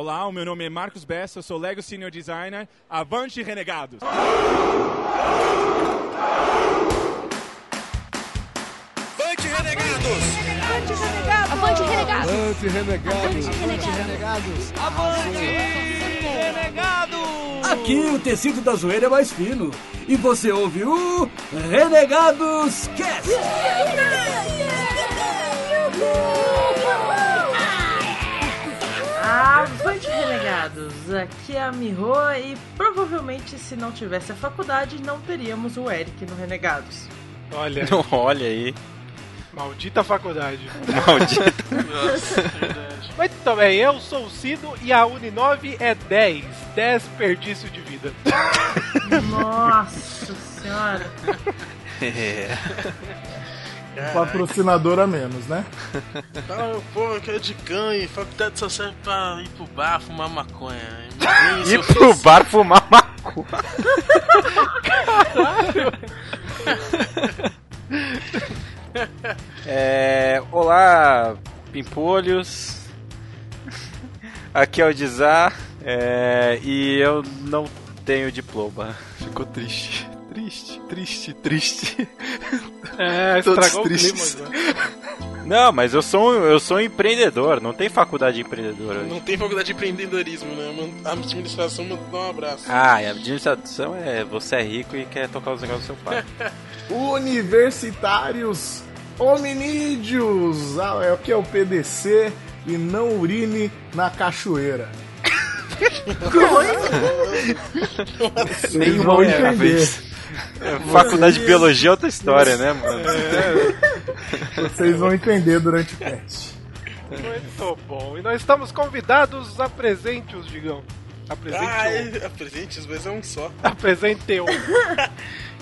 Olá, o meu nome é Marcos Bessa, eu sou Lego Senior Designer. Avante, renegados! Avante, renegados! Avante, renegados! Avante, renegados! Avante, renegados! Avante, renegados! Aqui o tecido da zoeira é mais fino. E você ouve o Renegados Cast! Avante Renegados, aqui é a Miho e provavelmente se não tivesse a faculdade não teríamos o Eric no Renegados. Olha, Olha aí. maldita faculdade. Maldito. Muito bem, eu sou o Cido e a Uninove é 10. 10 desperdício de vida. Nossa senhora! Patrocinador a menos, né? Ah, pô, que é de ganho, faculdade só serve pra ir pro bar fumar maconha. Ir É. pro bar fumar maconha. É, olá, pimpolhos. Aqui é o Dizar. é, e eu não tenho diploma. Ficou triste. Triste, triste, triste. É, Todos estragou o clima. tristes. Não, mas eu sou, um- eu sou um empreendedor, não tem faculdade de empreendedor hoje. Não tem faculdade de empreendedorismo, né? A administração manda dar um abraço. Ah, e a administração é você é rico e quer tocar os negócios do seu pai. Universitários hominídeos! Ah, é o que é o PDC e não urine na cachoeira. Vocês Nenhuma vão única entender. vez. É, Faculdade de biologia é outra história, né, mano? Vocês vão entender durante o cast. Muito bom. E nós estamos convidados a presente-os, digão. Apresente Ai, apresente, mas é um só. Apresente-o.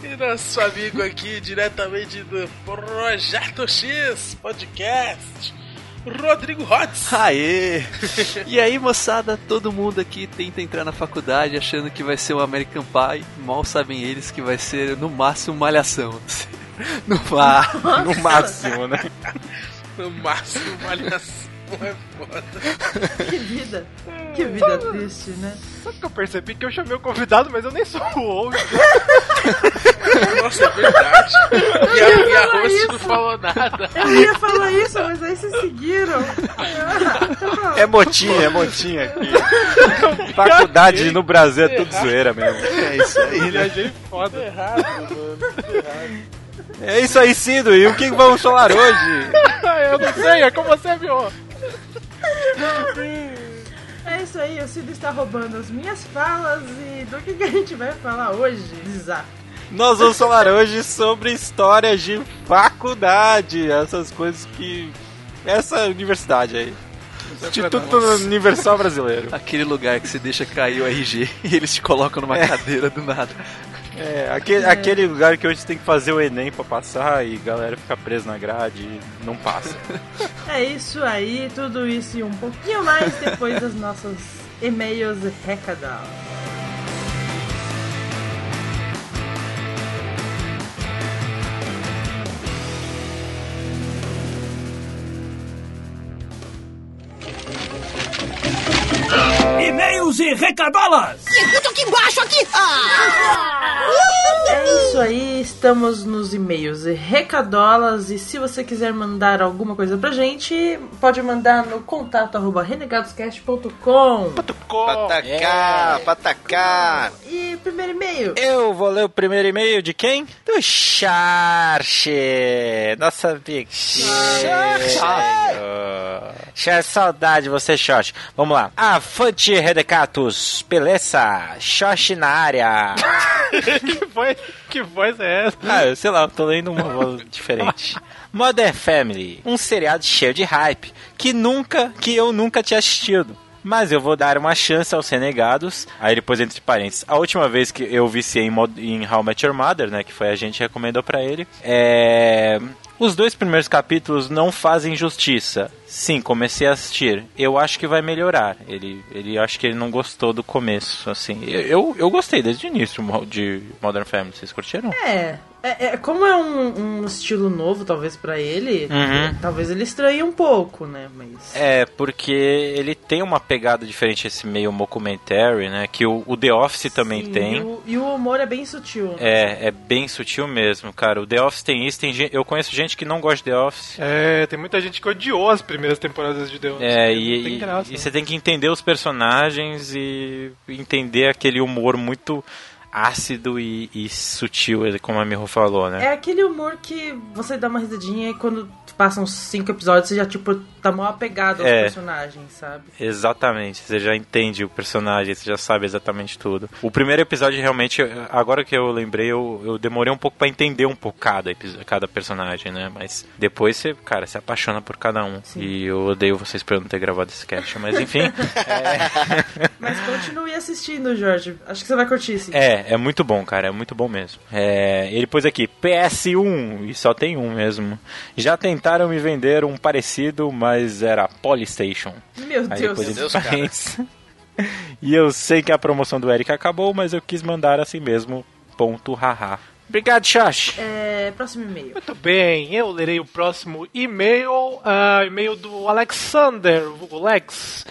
E nosso amigo aqui, diretamente do Projeto X Podcast, Rodrigo Hotz. Aê! E aí, moçada, todo mundo aqui tenta entrar na faculdade achando que vai ser um American Pie. Mal sabem eles que vai ser, no máximo, malhação. No. No máximo, né? No máximo, malhação é foda. Que vida! Que vida triste, né? Sabe que eu percebi que eu chamei o convidado, mas eu nem sou o host. Nossa, é verdade. E a, e a host isso. não falou nada. Eu ia falar isso, mas aí vocês seguiram. É motinha, é motinha aqui. Faculdade no Brasil é tudo zoeira mesmo. É isso aí, né? Viajei foda. Errado, mano. Errado. É isso aí, Cido. E o que vamos falar hoje? eu não sei, é com você, viu? É isso aí, o Cido está roubando as minhas falas e do que, que a gente vai falar hoje, Zá? Nós vamos falar hoje sobre histórias de faculdade. Essas coisas que. Essa universidade aí. Instituto Universal Brasileiro. Aquele lugar que você deixa cair o RG e eles te colocam numa cadeira do nada. É, aquele, aquele lugar que hoje você tem que fazer o Enem pra passar e galera fica presa na grade e não passa. É isso aí, tudo isso e um pouquinho mais depois das nossas e-mails recadal. E-mails e recadolas! É isso aí, estamos nos e-mails e recadolas e se você quiser mandar alguma coisa pra gente, pode mandar no contato arroba renegadoscast.com Patacar, patacar. E primeiro e-mail, Eu vou ler o primeiro e-mail de quem? Do Charche. Nossa amiga. Charche. Charche, saudade de você, Xoxi. Vamos lá. Avante, Redecatus. Beleza? Xoxi na área. que, voz, que voz é essa? Ah, sei lá, eu tô lendo uma voz diferente. Modern Family, um seriado cheio de hype que nunca, que eu nunca tinha assistido. Mas eu vou dar uma chance aos renegados. Aí depois, entre parênteses, a última vez que eu viciei em, Mod- em How Met Your Mother, né, que foi a gente que recomendou pra ele, é... Os dois primeiros capítulos não fazem justiça. Sim, comecei a assistir. Eu acho que vai melhorar. Ele, ele acho que ele não gostou do começo, assim. Eu, eu, eu gostei desde o início de Modern Family. Vocês curtiram? é, É, é, como é um, um estilo novo, talvez, pra ele, Uhum. talvez ele estranhe um pouco, né? Mas. É, porque ele tem uma pegada diferente, esse meio mockumentary, né? Que o, o The Office também Sim, tem. E o, e o humor é bem sutil. né? É, é bem sutil mesmo, cara. O The Office tem isso, tem gente, eu conheço gente que não gosta de The Office. É, tem muita gente que odiou as primeiras temporadas de The Office. É, e, tem e- graça. e você tem que entender os personagens e entender aquele humor muito ácido e, e sutil, como a Miho falou, né? É aquele humor que você dá uma risadinha e quando passam cinco episódios você já, tipo, tá mal apegado aos É. personagens, sabe? Exatamente, você já entende o personagem, você já sabe exatamente tudo. O primeiro episódio realmente, agora que eu lembrei, eu, eu demorei um pouco pra entender um pouco cada, cada personagem, né? Mas depois você, cara, se apaixona por cada um. E eu odeio vocês por eu não ter gravado esse cast, mas enfim. Mas continue assistindo, Jorge. Acho que você vai curtir, sim. É, é muito bom, cara, é muito bom mesmo. É, ele pôs aqui, PS1, e só tem um mesmo. Já tentaram me vender um parecido, mas era Polystation. Meu Aí Deus. Meu Deus, cara. e eu sei que a promoção do Eric acabou, mas eu quis mandar assim mesmo. Ponto haha. Obrigado, Josh. É, próximo e-mail. Muito bem, eu lerei o próximo e-mail, ah, e-mail do Alexander, vulgo Lex.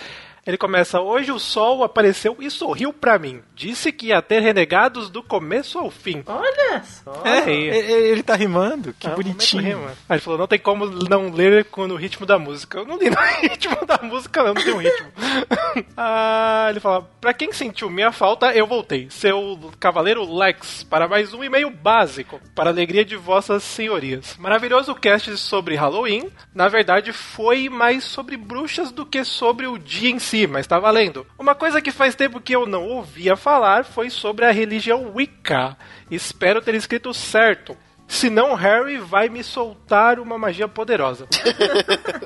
Ele começa, hoje o sol apareceu e sorriu pra mim. Disse que ia ter renegados do começo ao fim. Olha só. É, E- e- Ele tá rimando, que Ah, bonitinho. rima. Aí ele falou, não tem como não ler com- no ritmo da música. Eu não li no ritmo da música, não, não tem um ritmo. ah, ele fala, pra quem sentiu minha falta, eu voltei. Seu cavaleiro Lex, para mais um e-mail básico, para a alegria de vossas senhorias. Maravilhoso cast sobre Halloween. Na verdade, foi mais sobre bruxas do que sobre o dia em si, mas tá valendo. Uma coisa que faz tempo que eu não ouvia falar foi sobre a religião Wicca. Espero ter escrito certo. Senão Harry vai me soltar uma magia poderosa.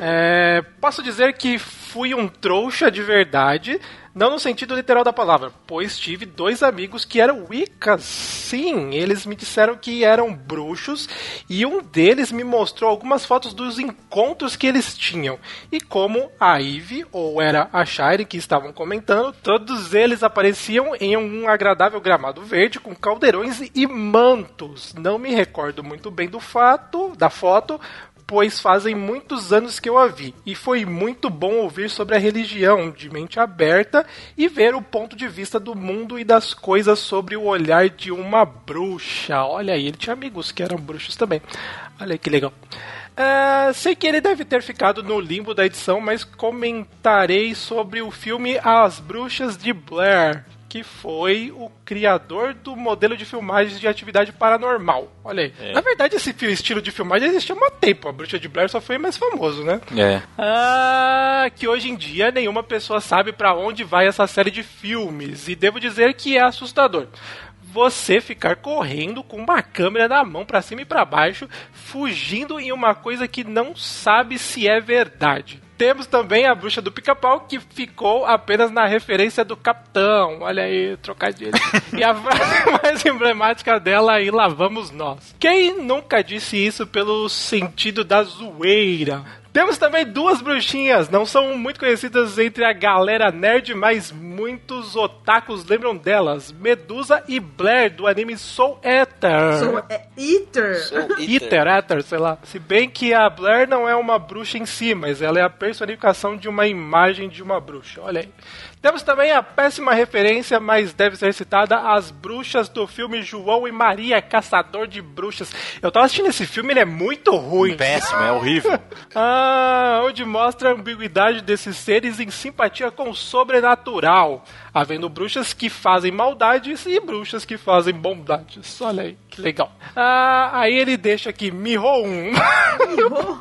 É, posso dizer que fui um trouxa de verdade, não no sentido literal da palavra, pois tive dois amigos que eram Wiccas. Sim, eles me disseram que eram bruxos e um deles me mostrou algumas fotos dos encontros que eles tinham. E como a Ivy, ou era a Shire que estavam comentando, todos eles apareciam em um agradável gramado verde com caldeirões e mantos. Não me recordo muito bem do fato, da foto, pois fazem muitos anos que eu a vi, e foi muito bom ouvir sobre a religião de mente aberta e ver o ponto de vista do mundo e das coisas sobre o olhar de uma bruxa. Olha aí, ele tinha amigos que eram bruxos também. Olha aí que legal. É, sei que ele deve ter ficado no limbo da edição, mas comentarei sobre o filme As Bruxas de Blair, que foi o criador do modelo de filmagens de atividade paranormal. Olha aí. Na verdade, esse estilo de filmagem existia há muito tempo. A Bruxa de Blair só foi mais famoso, né? É. Ah, que hoje em dia nenhuma pessoa sabe pra onde vai essa série de filmes. E devo dizer que é assustador. Você ficar correndo com uma câmera na mão pra cima e pra baixo, fugindo em uma coisa que não sabe se é verdade. Temos também a bruxa do pica-pau, que ficou apenas na referência do capitão. Olha aí, trocadilho. e a frase mais emblemática dela aí, lá vamos nós. Quem nunca disse isso pelo sentido da zoeira? Temos também duas bruxinhas, não são muito conhecidas entre a galera nerd, mas muitos otakus lembram delas. Medusa e Blair, do anime Soul Eater. Sou é Eater. Eater, Eater, sei lá. Se bem que a Blair não é uma bruxa em si, mas ela é a personificação de uma imagem de uma bruxa. Olha aí. Temos também a péssima referência, mas deve ser citada, as bruxas do filme João e Maria, Caçador de Bruxas. Eu tava assistindo esse filme, ele é muito ruim. Péssimo, é horrível. Ah, onde mostra a ambiguidade desses seres em simpatia com o sobrenatural, havendo bruxas que fazem maldades e bruxas que fazem bondades. Olha aí, que legal. Ah, aí ele deixa aqui Miho 1.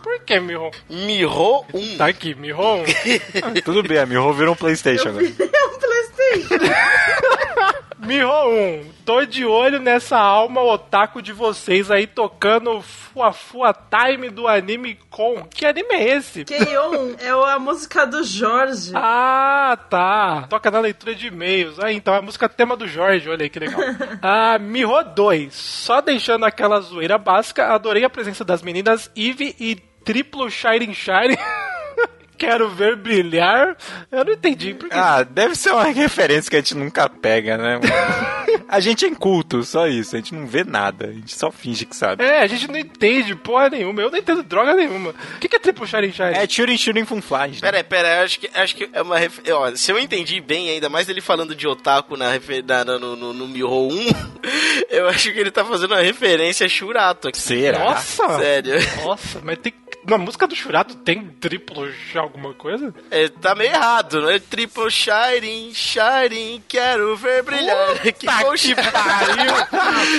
Por que Miho? Mirrou um. Tá aqui, Miho 1. Tudo bem, a Miho virou um Playstation agora. É um Playstation. Miho 1, tô de olho nessa alma otaku de vocês aí tocando Fua Fua Time do anime com. Que anime é esse? Keion é a música do Jorge. Ah, tá. Toca na leitura de e-mails. Ah, então é a música tema do Jorge, olha aí que legal. ah, Miho 2. Só deixando aquela zoeira básica, adorei a presença das meninas Eve e triplo Shining Shine. Quero ver brilhar. Eu não entendi. Por quê? Ah, deve ser uma referência que a gente nunca pega, né? A gente é inculto, só isso. A gente não vê nada. A gente só finge que sabe. É, a gente não entende porra nenhuma. Eu não entendo droga nenhuma. O que, que é triple shine shine? É Turing Turing Funflash. Pera aí, pera aí, eu acho que, acho que é uma ref... Ó, se eu entendi bem, ainda mais dele falando de otaku na, refer... na, na- no, no, no Miho 1, eu acho que ele tá fazendo uma referência a Shurato aqui. Será? Nossa! Sério. Nossa, mas tem. Na música do Churato tem triplo já alguma coisa? É, tá meio errado, né? Triple Shining, Shining, quero ver brilhar. que bom que pariu!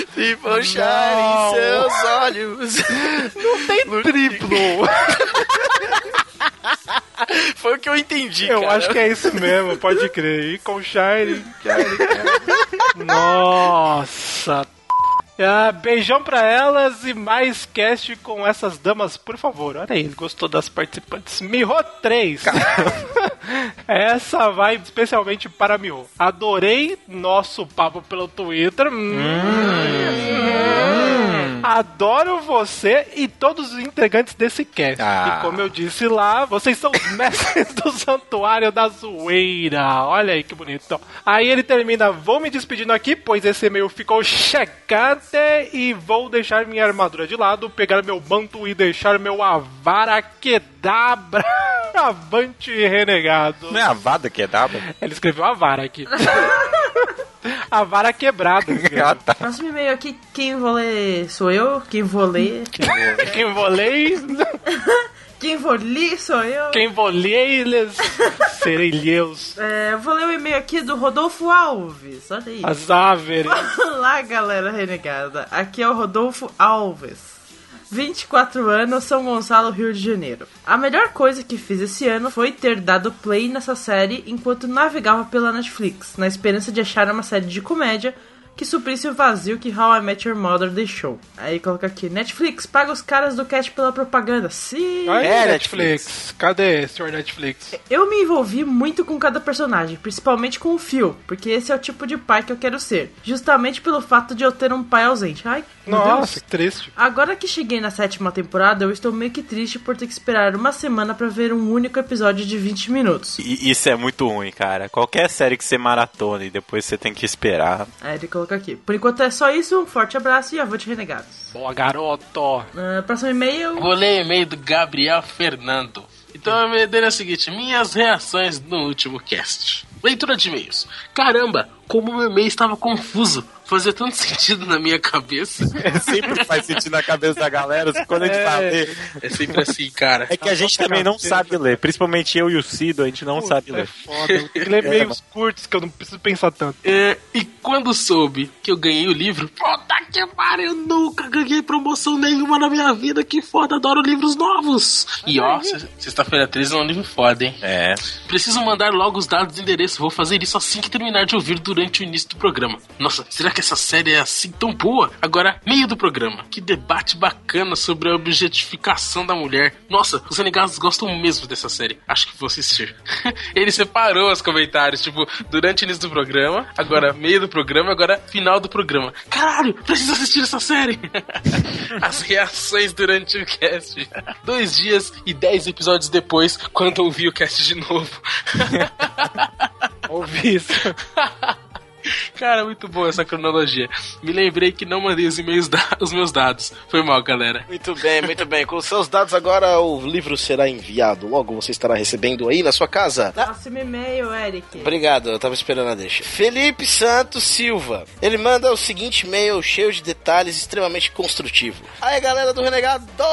Triple Shining, seus olhos. Não tem triplo! Foi o que eu entendi, Eu cara. acho que é isso mesmo, pode crer. E com Shine, Shine, Nossa! Ah, beijão pra elas e mais cast com essas damas, por favor. Olha aí, gostou das participantes. Miho 3. Essa vai especialmente para Miho. Adorei nosso papo pelo Twitter. Hum. Adoro você e todos os integrantes desse cast. Ah. E como eu disse lá, vocês são os mestres do santuário da zoeira. Olha aí que bonito. Aí ele termina: Vou me despedindo aqui, pois esse e-mail ficou checante e vou deixar minha armadura de lado, pegar meu manto e deixar meu avara quedabra. Avante renegado. Não é a Vada que é? Ele escreveu a vara aqui. a vara quebrada. Ah, tá. Próximo e-mail aqui, quem vou ler sou eu, quem vou ler. Quem volei, Quem vou ler sou eu. quem volei, eles serei Deus. É, vou ler o e-mail aqui do Rodolfo Alves. Olha aí. As áveres. Olá, galera renegada. Aqui é o Rodolfo Alves. 24 anos, São Gonçalo, Rio de Janeiro. A melhor coisa que fiz esse ano foi ter dado play nessa série enquanto navegava pela Netflix, na esperança de achar uma série de comédia que suprisse o vazio que How I Met Your Mother deixou. Aí coloca aqui, Netflix, paga os caras do cast pela propaganda. Sim! Aí, É, Netflix. Cadê, senhor Netflix? Eu me envolvi muito com cada personagem, principalmente com o Phil, porque esse é o tipo de pai que eu quero ser. Justamente pelo fato de eu ter um pai ausente. Ai, meu Deus. Nossa, que triste. Agora que cheguei na sétima temporada, eu estou meio que triste por ter que esperar uma semana pra ver um único episódio de 20 minutos. E isso é muito ruim, cara. Qualquer série que você maratona e depois você tem que esperar. Aí ele coloca aqui. Por enquanto é só isso, um forte abraço e avante renegados. Boa, garoto. Ah, próximo e-mail. Vou ler o e-mail do Gabriel Fernando. Então o e-mail dele é o seguinte: minhas reações no último cast. Leitura de e-mails. Caramba, como meu e-mail estava confuso. Fazia tanto sentido na minha cabeça. Sempre faz sentido na cabeça da galera quando a gente tá ler. É sempre assim, cara. É que a gente também não sabe ler. Principalmente eu e o Cido, a gente não sabe É ler. foda. Eu tenho que ler e-mails curtos que eu não preciso pensar tanto. É, e quando soube que eu ganhei o livro, puta que pariu, eu nunca ganhei promoção nenhuma na minha vida, que foda, adoro livros novos. E ó, se- sexta-feira 13 é um livro foda, hein? É. Preciso mandar logo os dados do endereço, vou fazer isso assim que terminar de ouvir durante o início do programa. Nossa, será que essa série é assim tão boa? Agora, meio do programa. Que debate bacana sobre a objetificação da mulher. Nossa, os renegados gostam mesmo dessa série. Acho que vou assistir. Ele separou os comentários, tipo, durante o início do programa, agora meio do programa, agora final do programa. Caralho, preciso assistir essa série! As reações durante o cast. Dois dias e dez episódios depois, quando ouvi o cast de novo. Ouvi isso. Cara, muito boa essa cronologia. Me lembrei que não mandei os e-mails, da- os meus dados. Foi mal, galera. Muito bem, muito bem. Com seus dados agora, o livro será enviado. Logo você estará recebendo aí na sua casa. Próximo e-mail, Eric. Obrigado, eu tava esperando a deixa. Felipe Santos Silva. Ele manda o seguinte e-mail cheio de detalhes, extremamente construtivo. Aí, galera do Renegado, tudo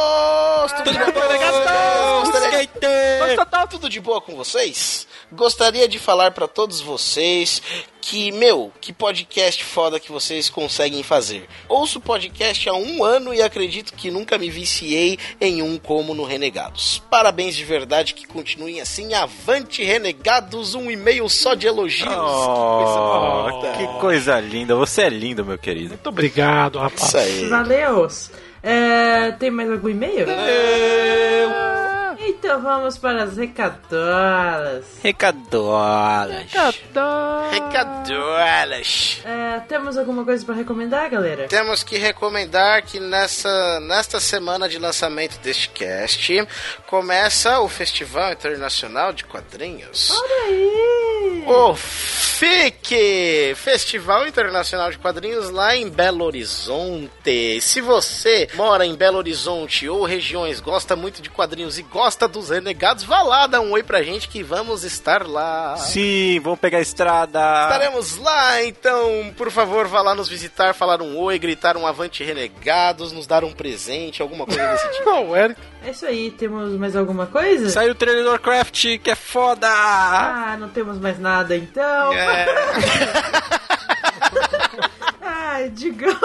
tá, tá tudo de boa com vocês? Gostaria de falar pra todos vocês que, meu, que podcast foda que vocês conseguem fazer. Ouço podcast há um ano e acredito que nunca me viciei em um como no Renegados. Parabéns de verdade que continuem assim. Avante, Renegados, um e-mail só de elogios. Oh, que coisa linda. Você é lindo, meu querido. Muito obrigado, rapaz. Isso aí. Valeu! É, tem mais algum e-mail? Então vamos para as recadoras. Recadolas. Recadolas. É, temos alguma coisa para recomendar, galera? Temos que recomendar que nessa, nesta semana de lançamento deste cast começa o Festival Internacional de Quadrinhos. Olha aí! O FIC, Festival Internacional de Quadrinhos lá em Belo Horizonte. Se você mora em Belo Horizonte ou regiões, gosta muito de quadrinhos e gosta dos renegados, vá lá, dá um oi pra gente que vamos estar lá. Sim, vamos pegar a estrada. Estaremos lá, então, por favor, vá lá nos visitar, falar um oi, gritar um avante renegados, nos dar um presente, alguma coisa desse tipo. Não, Eric. É isso aí, temos mais alguma coisa? Saiu o trailer do Warcraft, que é foda! Ah, não temos mais nada então. É. Ai, digam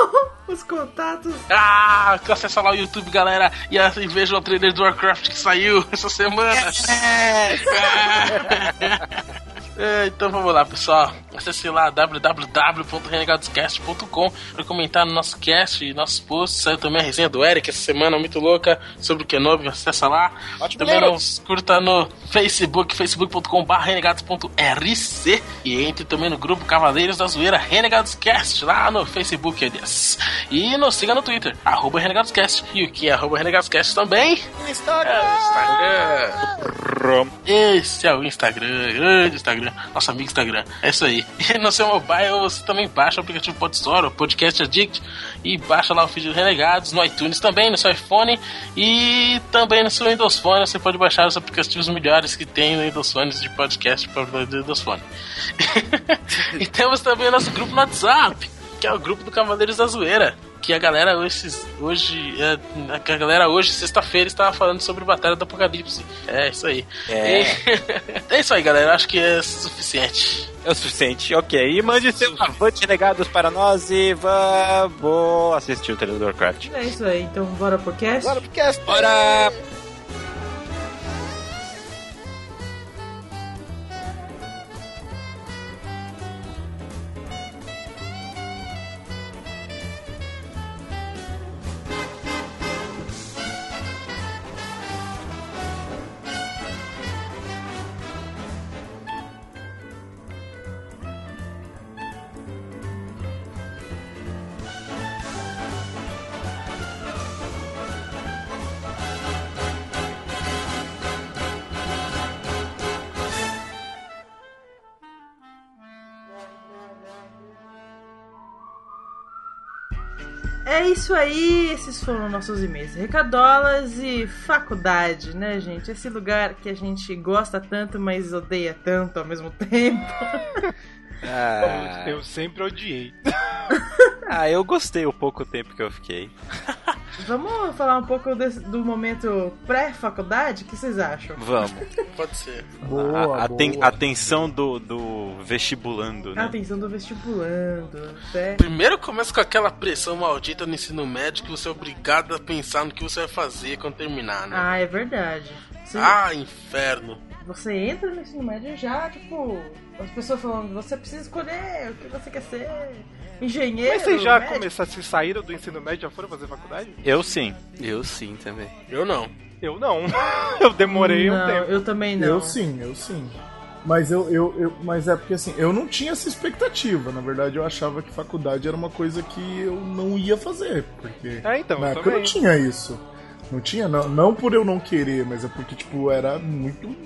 os contatos. Ah, acessa lá o YouTube, galera, e assim veja o trailer do Warcraft que saiu essa semana. É, então vamos lá, pessoal. Acesse lá www.renegadoscast.com para comentar no nosso cast e nossos posts. Saiu também a resenha do Eric essa semana, muito louca, sobre o Kenobi. Acessa lá. Ótimo, também nos curta no Facebook, facebook.com.br renegados.rc e entre também no grupo Cavaleiros da Zoeira Renegados Cast, lá no Facebook, aliás. E nos siga no Twitter, arroba RenegadosCast. E o que é arroba RenegadosCast também? Instagram. É, Instagram. Esse é o Instagram, grande Instagram, nosso amigo Instagram. É isso aí. E no seu mobile você também baixa o aplicativo Podstore, o Podcast Addict, e baixa lá o feed do Renegados, no iTunes também, no seu iPhone e também no seu Windows Phone. Você pode baixar os aplicativos melhores que tem no Windows Phone de podcast para o Windows Phone. e temos também o nosso grupo no WhatsApp, que é o grupo do Cavaleiros da Zoeira. Que a galera hoje, hoje é, a galera hoje, sexta-feira, estava falando sobre Batalha do Apocalipse. É isso aí. É. E- é isso aí, galera. Acho que é suficiente. É o suficiente, ok. E mande seus avantes negados para nós e vamos assistir o trailer do Warcraft. É isso aí, então bora pro cast. Bora pro cast. Bora! É isso aí, esses foram nossos e-mails. Recadolas e faculdade, né, gente? Esse lugar que a gente gosta tanto, mas odeia tanto ao mesmo tempo. Ah, Eu sempre odiei. ah, eu gostei o pouco tempo que eu fiquei. Vamos falar um pouco desse- do momento pré-faculdade? O que vocês acham? Vamos. Pode ser. Boa, a, a, boa. a tensão do, do vestibulando, né? Atenção do vestibulando. Primeiro começa com aquela pressão maldita no ensino médio que você é obrigado a pensar no que você vai fazer quando terminar, né? Ah, é verdade. Você, Ah, inferno. você entra no ensino médio já, tipo, as pessoas falando, você precisa escolher o que você quer ser. Engenheiro. Mas vocês já médico. começaram, se saíram do ensino médio, já foram fazer faculdade? Eu sim. Eu sim também. Eu não. Eu não. Eu demorei um não, tempo. Eu também não. Eu sim, eu sim. Mas eu, eu, eu- mas é porque assim, eu não tinha essa expectativa. Na verdade, eu achava que faculdade era uma coisa que eu não ia fazer. Porque É, então, na eu época eu também. não tinha isso. Não tinha, não, não por eu não querer, mas é porque, tipo, era muito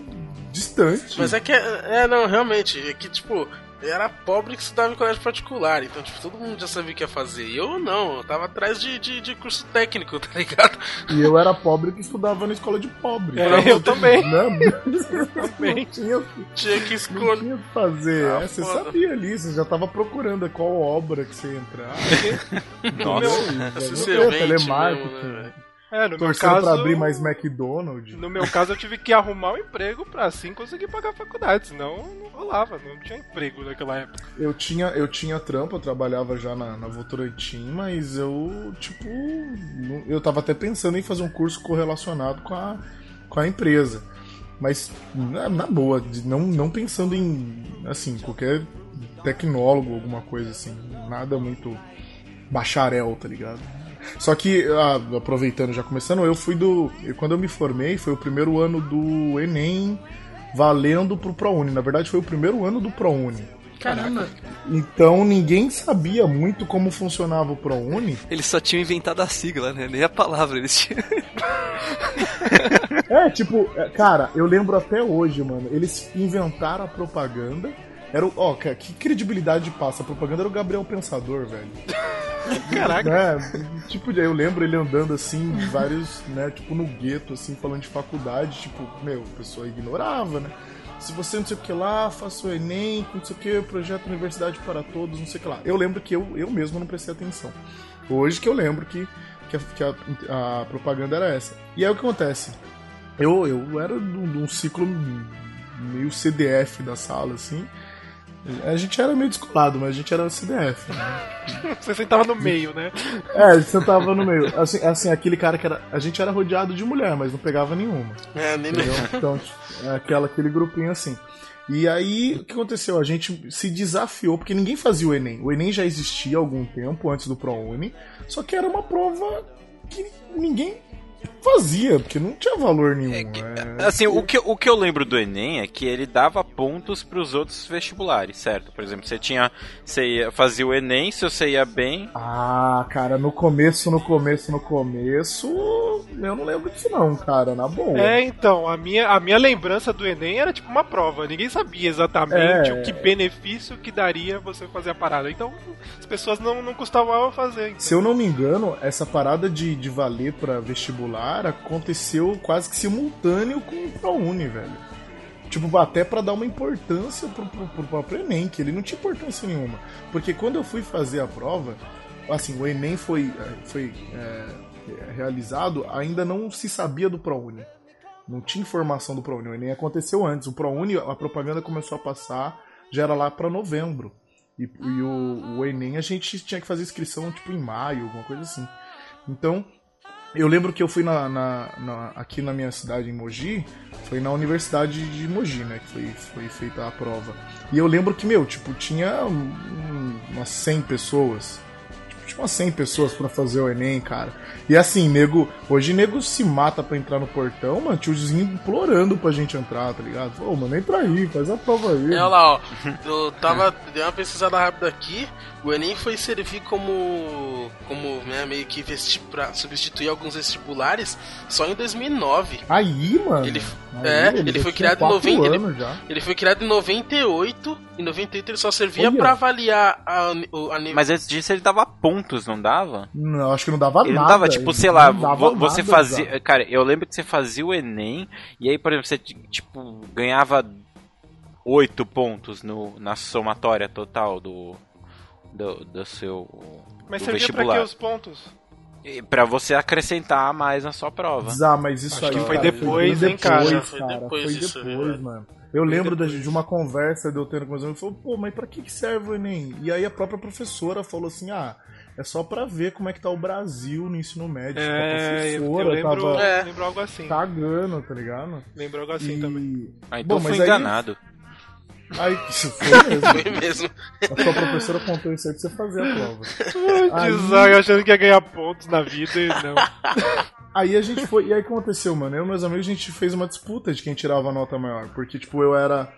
distante. Mas é que, é, é, não, realmente, é que, tipo, era pobre que estudava em colégio particular, então, tipo, todo mundo já sabia o que ia fazer. Eu não, eu tava atrás de, de, de curso técnico, tá ligado? E eu era pobre que estudava na escola de pobre. É, eu também. Não, Também. não tinha, Tinha que escolher. tinha o que fazer. Ah, É, você sabia ali, você já tava procurando qual obra que você ia entrar. Nossa. Esse Não servente tem telemarketing. mesmo, né? É, no meu caso. pra abrir mais McDonald's. No meu caso, eu tive que arrumar um emprego pra assim conseguir pagar a faculdade, senão não rolava, não tinha emprego naquela época. Eu tinha, eu tinha trampo, eu trabalhava já na, na Votorantim, mas eu, tipo, eu tava até pensando em fazer um curso correlacionado com a, com a empresa. Mas, na, na boa, não, não pensando em, assim, qualquer tecnólogo, alguma coisa assim. Nada muito bacharel, tá ligado? Só que, ah, aproveitando, já começando, eu fui do. Quando eu me formei, foi o primeiro ano do Enem valendo pro ProUni. Na verdade, foi o primeiro ano do ProUni. Caramba. Então ninguém sabia muito como funcionava o ProUni. Eles só tinham inventado a sigla, né? Nem a palavra eles tinham. É, tipo, é, cara, eu lembro até hoje, mano. Eles inventaram a propaganda. Era o. Ó, cara, que credibilidade passa? A propaganda era o Gabriel Pensador, velho. Caraca. É, tipo, eu lembro ele andando assim, vários, né, tipo no gueto, assim, falando de faculdade, tipo, meu, a pessoa ignorava, né? Se você não sei o que lá, faça o Enem, não sei o que, projeto Universidade para Todos, não sei o que lá. Eu lembro que eu, eu mesmo não prestei atenção. Hoje que eu lembro que, que, a, que a, a propaganda era essa. E aí o que acontece? Eu, eu era de um ciclo meio CDF da sala, assim. A gente era meio descolado, mas a gente era CDF. Né? Você sentava no meio, né? É, a gente sentava no meio. Assim, assim, aquele cara que era. A gente era rodeado de mulher, mas não pegava nenhuma. É, nem Entendeu? Então, é aquela, aquele grupinho assim. E aí, o que aconteceu? A gente se desafiou, porque ninguém fazia o Enem. O Enem já existia há algum tempo, antes do ProUni, só que era uma prova que ninguém fazia, porque não tinha valor nenhum. É, Assim, o que, o que eu lembro do Enem é que ele dava pontos pros outros vestibulares, certo? Por exemplo, você tinha. Você ia, fazia o Enem, se você ia bem. Ah, cara, no começo, no começo, no começo. Eu não lembro disso, não, cara, na boa. É, então, a minha, a minha lembrança do Enem era tipo uma prova. Ninguém sabia exatamente É. o que benefício que daria você fazer a parada. Então, as pessoas não, não custavam fazer. Se eu não me engano, essa parada de, de valer pra vestibular aconteceu quase que simultâneo com o ProUni, velho. Tipo, até pra dar uma importância pro, pro, pro próprio Enem, que ele não tinha importância nenhuma. Porque quando eu fui fazer a prova, assim, o Enem foi, foi é, realizado, ainda não se sabia do ProUni. Não tinha informação do ProUni. O Enem aconteceu antes. O ProUni, a propaganda começou a passar, já era lá pra novembro. E, e o, o Enem a gente tinha que fazer inscrição tipo em maio, alguma coisa assim. Então, eu lembro que eu fui na, na- na- aqui na minha cidade, em Mogi, foi na Universidade de Mogi, né? Que foi, foi feita a prova. E eu lembro que, meu, tipo, tinha um- umas 100 pessoas. Tipo, tinha umas 100 pessoas pra fazer o Enem, cara. E assim, nego, hoje nego se mata pra entrar no portão, mano, tiozinho implorando pra gente entrar, tá ligado? Ô, mano, entra aí, faz a prova aí. É, olha lá, ó. Eu tava. Dei uma pesquisada rápida aqui. O Enem foi servir como. como né, meio que vesti pra substituir alguns vestibulares só em 2009. Aí, mano. Ele, Aí, é, ele, já foi criado em quatro 90. Ele, ele foi criado em 98. Em 98 ele só servia pra avaliar a, o- a nível. Mas antes disso ele dava pontos, não dava? Não, acho que não dava Ele nada. não dava, tipo, ele sei lá, vo- você nada, fazia. já. Cara, eu lembro que você fazia o Enem, e aí, por exemplo, você, tipo, ganhava oito pontos no, na somatória total do. Do, do seu. Mas do servia pra vestibular. que os pontos? E Pra você acrescentar mais na sua prova. Ah, mas isso Acho aí que foi cara, depois, bem hein, cara? depois, Foi cara, depois foi depois, mano. Eu lembro da- depois. de uma conversa de eu tendo com meus amigos, falou, pô, mas pra que que serve o Enem? E aí a própria professora falou assim, ah, é só pra ver como é que tá o Brasil no ensino médio. Tipo, a É, eu, eu lembro, tava É. lembro algo assim. cagando, tá ligado? Lembro algo assim e... também. Ah, então Bom, foi mas aí- enganado. Aí, isso foi mesmo. Foi mesmo. A sua professora contou isso aí pra você fazer a prova. Aí- Design achando que ia ganhar pontos na vida e não. Aí a gente foi. E aí o que aconteceu, mano? Eu e meus amigos, a gente fez uma disputa de quem tirava a nota maior. Porque, tipo, eu era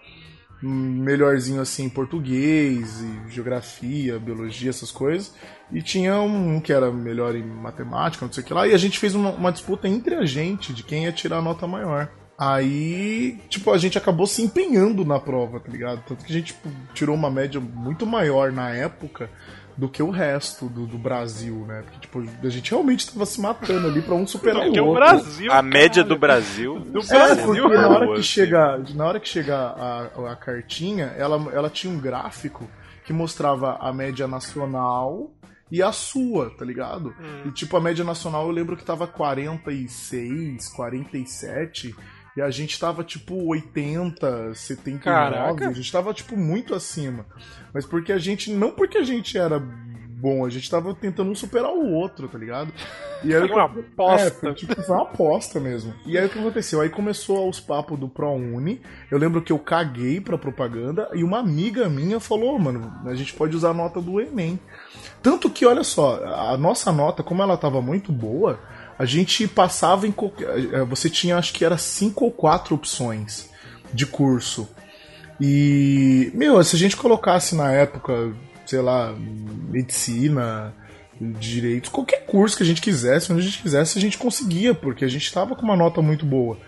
melhorzinho assim em português, e geografia, biologia, essas coisas. E tinha um que era melhor em matemática, não sei o que lá. E a gente fez uma, uma disputa entre a gente de quem ia tirar a nota maior. Aí, tipo, a gente acabou se empenhando na prova, tá ligado? Tanto que a gente tipo, tirou uma média muito maior na época do que o resto do, do Brasil, né? Porque, tipo, a gente realmente tava se matando ali pra um superar Porque o o outro. Brasil. A média do Brasil. Do É, Brasil. porque na hora que Assim. chega, na hora que chega a, a cartinha, ela, ela tinha um gráfico que mostrava a média nacional e a sua, tá ligado? Hum. E tipo, a média nacional eu lembro que tava 46, 47, e a gente tava tipo 80, 79, Caraca. a gente tava tipo muito acima. Mas porque a gente, não porque a gente era bom, a gente tava tentando um superar o outro, tá ligado? E Foi uma aposta. É, tipo, foi uma aposta mesmo. E aí o que aconteceu? Aí começou os papos do ProUni. Eu lembro que eu caguei pra propaganda e uma amiga minha falou, "Ô, mano, a gente pode usar a nota do Enem. Tanto que, olha só, a nossa nota, como ela tava muito boa, a gente passava em eh, Você tinha, acho que era cinco ou quatro opções de curso. E, meu, se a gente colocasse na época, sei lá, medicina, direitos, qualquer curso que a gente quisesse, onde a gente quisesse, a gente conseguia, porque a gente tava com uma nota muito boa.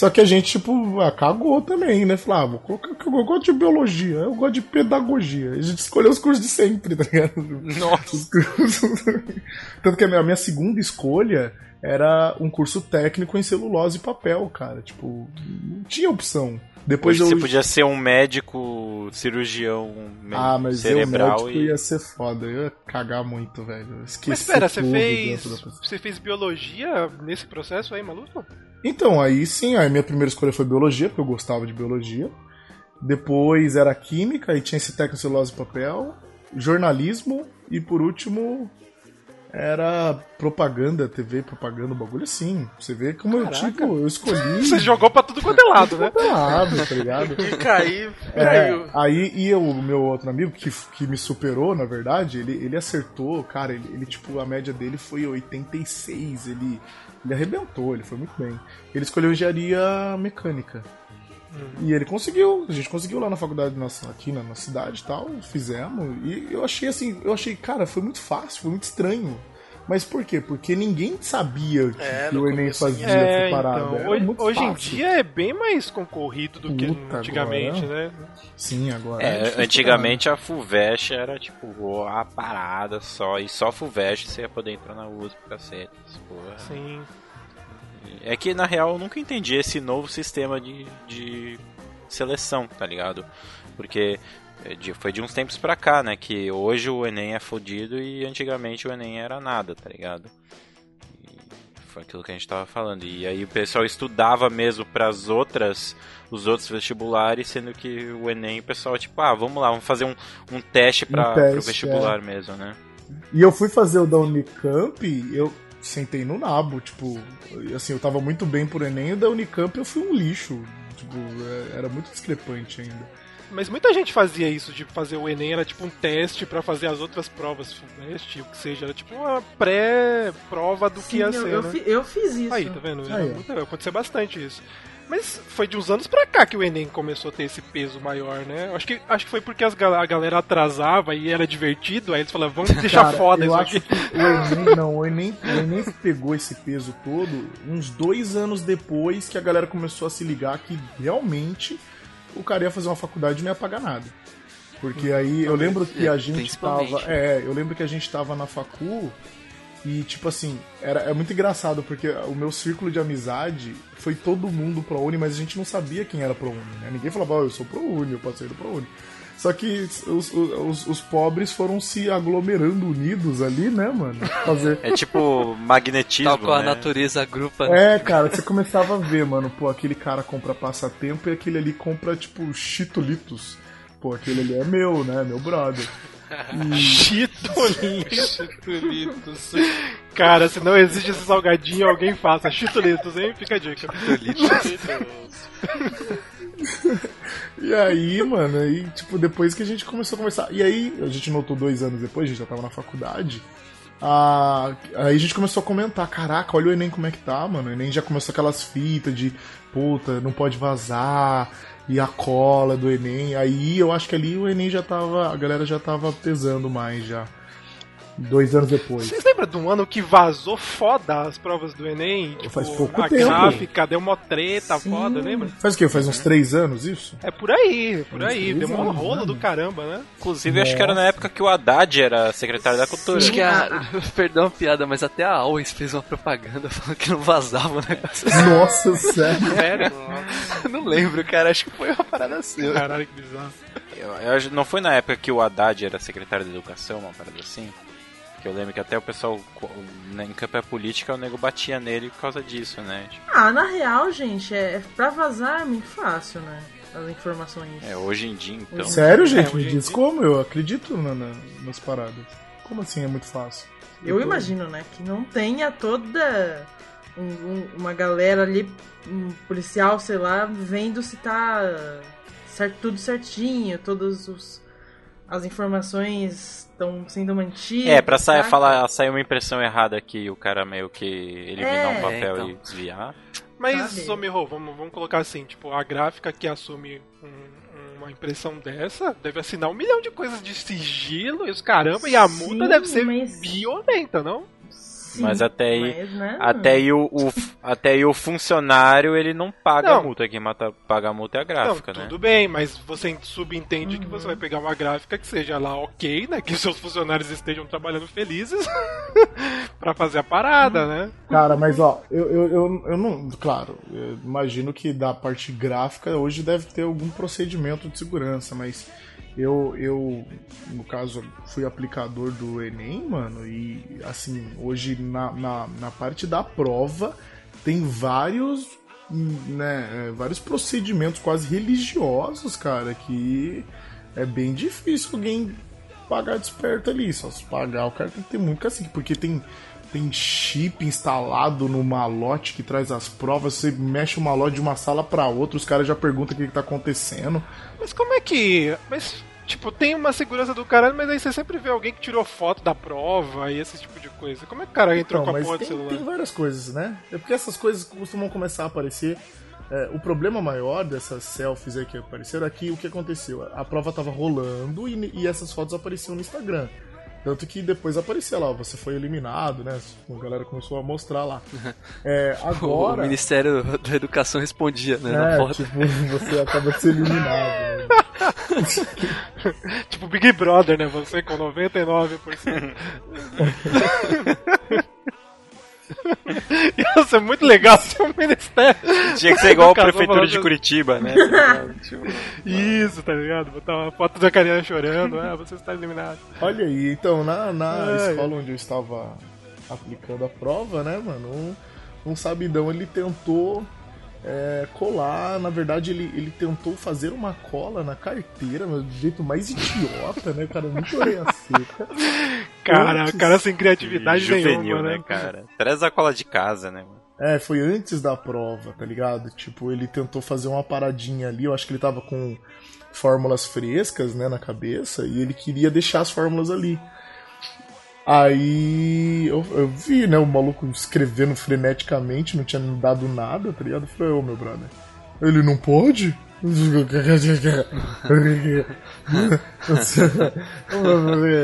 Só que a gente, tipo, ah, cagou também, né? Falava, ah, vou colocar que eu gosto de biologia, eu gosto de pedagogia. A gente escolheu os cursos de sempre, tá ligado? Nossa. Tanto que a minha, segunda escolha era um curso técnico em celulose e papel, cara. Tipo, não tinha opção. Depois Hoje eu... você podia ser um médico cirurgião me- Ah, mas eu cerebral médico e. ia ser foda. Eu ia cagar muito, velho. Eu Esqueci Mas espera, você fez. Você fez biologia nesse processo aí, maluco? Então, aí sim, aí minha primeira escolha foi biologia, porque eu gostava de biologia. Depois era química, e tinha esse técnico celulose e papel. Jornalismo, e por último era propaganda, TV, propaganda, um bagulho assim. Você vê como eu, Caraca. tipo, eu escolhi. Você jogou pra tudo quanto é lado, né? Tudo lado, tá ligado? E cair, É, caiu. aí e eu, o meu outro amigo, que, que me superou, na verdade, ele, ele acertou, cara, ele, ele, tipo, a média dele foi 86, ele, ele arrebentou, ele foi muito bem. Ele escolheu engenharia mecânica. E ele conseguiu, a gente conseguiu lá na faculdade nossa, aqui na, na cidade e tal, fizemos, e eu achei assim, eu achei, cara, foi muito fácil, foi muito estranho. Mas por quê? Porque ninguém sabia que, É, que o Enem fazia É, essa parada. então. Hoje, hoje em dia é bem mais concorrido do que Puta, antigamente, né? Sim, agora. É, difícil antigamente a FUVEST era tipo a parada só, e só FUVEST você ia poder entrar na USP, cacete. porra. Sim. É que na real eu nunca entendi esse novo sistema de, de seleção, tá ligado? Porque é, de- foi de uns tempos pra cá, né? Que hoje o Enem é fodido e antigamente o Enem era nada, tá ligado? E foi aquilo que a gente tava falando. E aí o pessoal estudava mesmo pras outras, os outros vestibulares, sendo que o Enem o pessoal, tipo, ah, vamos lá, vamos fazer um, um teste pra, Um pro vestibular mesmo, né? E eu fui fazer o da Unicamp, eu sentei no nabo, tipo, assim, eu tava muito bem por Enem, e o da Unicamp eu fui um lixo. Tipo, é- era muito discrepante ainda. Mas muita gente fazia isso, de fazer o Enem, era tipo um teste pra fazer as outras provas, FUVEST, o que seja, era tipo uma pré-prova do que Sim, ia eu, ser, eu, né? eu fiz isso. Aí, tá vendo? Aí, muito- Aconteceu bastante isso. Mas foi de uns anos pra cá que o Enem começou a ter esse peso maior, né? Acho que, acho que foi porque as gal- a galera atrasava e era divertido, aí eles falavam, vamos deixar Cara, foda eu isso acho aqui. que o Enem, não, o Enem, o Enem pegou esse peso todo uns dois anos depois que a galera começou a se ligar que realmente o cara ia fazer uma faculdade e não ia pagar nada. Porque aí eu lembro que a gente Principalmente. tava. É, eu lembro que a gente tava na facu e, tipo assim, era, é muito engraçado, porque o meu círculo de amizade foi todo mundo pro Uni, mas a gente não sabia quem era pro Uni, né? Ninguém falava, ó, eu sou pro Uni, eu posso do pro Uni. Só que os, os, os pobres foram se aglomerando unidos ali, né, mano? Fazer. É tipo magnetismo, Tal qual a né? natureza agrupa. né? É, cara, você começava a ver, mano, pô, aquele cara compra passatempo e aquele ali compra, tipo, chitolitos. Pô, aquele ali é meu, né? Meu brother. Chitolitos. Chitolitos. Cara, se não existe esse salgadinho, alguém faça. Chitolitos, hein? Fica a dica. E aí, mano, aí, tipo, depois que a gente começou a conversar. E aí, a gente notou dois anos depois, a gente já tava na faculdade. Ah, aí a gente começou a comentar, caraca, olha o Enem como é que tá, mano. O Enem já começou aquelas fitas de puta, não pode vazar, e a cola do Enem. Aí eu acho que ali o Enem já tava. A galera já tava pesando mais já. Dois anos depois. Vocês lembram de um ano que vazou foda as provas do Enem? Tipo, Faz pouco a tempo. gráfica deu uma treta Sim. foda, lembra? Faz o quê? Faz uns três anos isso? É por aí, por aí. Deu um anos, rolo né? do caramba, né? Inclusive, acho que era na época que o Haddad era secretário da cultura. Acho que a. Perdão a piada, mas até a Always fez uma propaganda falando que não vazava o negócio. Nossa, sério. Sério? Não lembro, cara. Acho que foi uma parada assim. Caralho, que bizarro. Eu- eu não foi na época que o Haddad era secretário da educação, uma parada assim? Que eu lembro que até o pessoal né, em campanha política o nego batia nele por causa disso, né? Tipo, Ah, na real, gente, é pra vazar é muito fácil, né? As informações. é, hoje em dia, então. Sério, gente? É, Me diz dia- como? Eu acredito na- na- nas paradas. Como assim é muito fácil? Eu tô- imagino, né, que não tenha toda um- um- uma galera ali, um policial, sei lá, vendo se tá certo, tudo certinho, todas os, as informações estão sendo mantidas. É, pra sair, falar, sair uma impressão errada que o cara meio que eliminar É, um papel então. e desviar. Mas, Miho, vamos, vamos colocar assim, tipo, a gráfica que assume um- uma impressão dessa, deve assinar um milhão de coisas de sigilo e os caramba, e a multa deve ser mas- violenta, não? Mas até aí, Mas, né? até aí o, o- até aí o funcionário ele não paga a Não. multa. Quem mata, paga a multa é a gráfica, não, né? tudo bem, mas você subentende que você vai pegar uma gráfica que seja lá ok, né? Que seus funcionários estejam trabalhando felizes pra fazer a parada, né? Cara, mas ó, eu, eu, eu, eu não. Claro, eu imagino que da parte gráfica hoje deve ter algum procedimento de segurança, mas eu, eu no caso, fui aplicador do Enem, mano, e assim, hoje na, na, na parte da prova tem vários. Né, é, vários procedimentos quase religiosos, cara, que é bem difícil alguém pagar desperto ali. Só se pagar, o cara tem que ter muito cacique, porque tem, tem chip instalado no malote que traz as provas. Você mexe o malote de uma sala pra outra, os caras já perguntam o que, que tá acontecendo. Mas como é que. Mas, tipo, tem uma segurança do caralho, mas aí você sempre vê alguém que tirou foto da prova e esse tipo de coisa. Como é que o cara entrou Então, com a porra do celular? tem várias coisas, né? É porque essas coisas costumam começar a aparecer. É, o problema maior dessas selfies aí que apareceram é que o que aconteceu? A prova tava rolando e, e essas fotos apareciam no Instagram. Tanto que depois aparecia lá, ó, você foi eliminado, né? A galera começou a mostrar lá. É, agora. O Ministério da Educação respondia, né? na É, foto. tipo, você acaba de ser eliminado. né? tipo Big Brother, né? Você com 99%. Ia ser muito legal ser um ministério. Tinha que ser igual a prefeitura de Curitiba, né? Tipo, Isso, tá ligado? Botar uma foto da carinha chorando, ah, você está eliminado. Olha aí, então, na, na Ai. escola onde eu estava aplicando a prova, né, mano, um, um sabidão ele tentou é, colar, na verdade ele, ele tentou fazer uma cola na carteira, mas do jeito mais idiota, né, cara, muito orelha seca. Cara, Antes- o cara sem criatividade juvenil, nenhuma, né, cara? Traz a cola de casa, né? mano? É, foi antes da prova, tá ligado? Tipo, ele tentou fazer uma paradinha ali, eu acho que ele tava com fórmulas frescas, né, na cabeça, e ele queria deixar as fórmulas ali. Aí eu, eu vi, né, o maluco escrevendo freneticamente, não tinha dado nada, tá ligado? Eu falei, ô meu brother, ele não pode?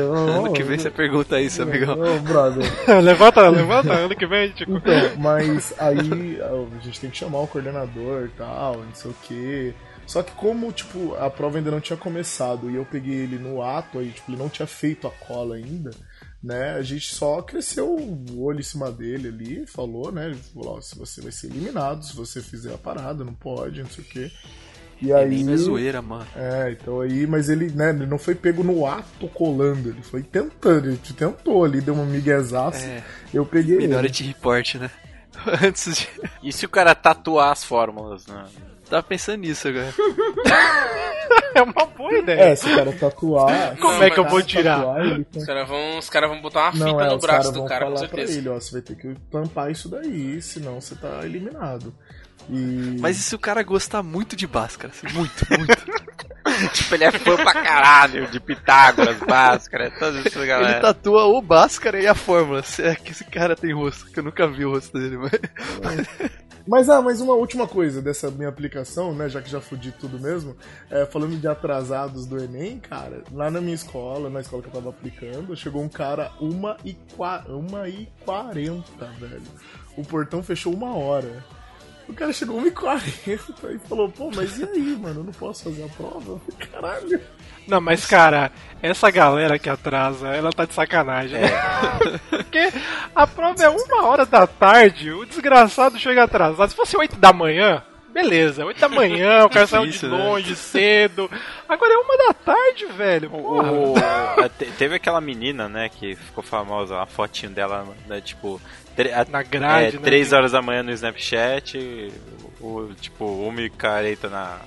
Ano que vem você pergunta isso, amigão. Levanta, levanta, ano que vem, tipo. Então, mas aí a gente tem que chamar o coordenador e tal, não sei o quê. Só que como, tipo, a prova ainda não tinha começado e eu peguei ele no ato aí, tipo, ele não tinha feito a cola ainda, né? A gente só cresceu o olho em cima dele ali, falou, né? Ele falou, ó, se você vai ser eliminado, se você fizer a parada, não pode, não sei o quê. E aí. Nem é zoeira, mano. É, então aí, mas ele, né, ele não foi pego no ato colando, ele foi tentando, ele tentou ali, deu uma miguezaça. É. Eu peguei Melhor ele. é de report, né? Antes de. E se o cara tatuar as fórmulas, né? Tava pensando nisso agora. É uma boa ideia. É, se o cara tatuar. Como é que eu vou tirar? tatuar, ele tem- Os caras vão, os cara vão botar uma fita Não, é, no os braço caras do cara, com falar pra certeza. ele, ó, você vai ter que tampar isso daí, senão você tá eliminado. E... Mas e se o cara gostar muito de Bhaskara? assim, Muito, muito. tipo, ele é fã pra caralho de Pitágoras, Bhaskara, toda essa galera. Ele tatua o Bhaskara e a fórmula. Será que esse cara tem rosto? Que eu nunca vi o rosto dele, mas... Mas, ah, mas uma última coisa dessa minha aplicação, né, já que já fudi tudo mesmo, é, falando de atrasados do Enem, cara, lá na minha escola, na escola que eu tava aplicando, chegou um cara uma e, qua- uma e quarenta, velho. O portão fechou uma hora. O cara chegou 1h40 e falou, pô, mas e aí, mano? Eu não posso fazer a prova? Caralho. Não, mas cara, essa galera que atrasa, ela tá de sacanagem. né? Porque a prova é uma hora da tarde, o desgraçado chega atrasado. Se fosse 8 da manhã, beleza, 8 da manhã, o cara saiu de né? longe, cedo. Agora é uma da tarde, velho. O- teve aquela menina, né, que ficou famosa, a fotinho dela, né, tipo, Na grade, é, né? 3 horas da manhã no Snapchat, o, tipo, 1h40 na,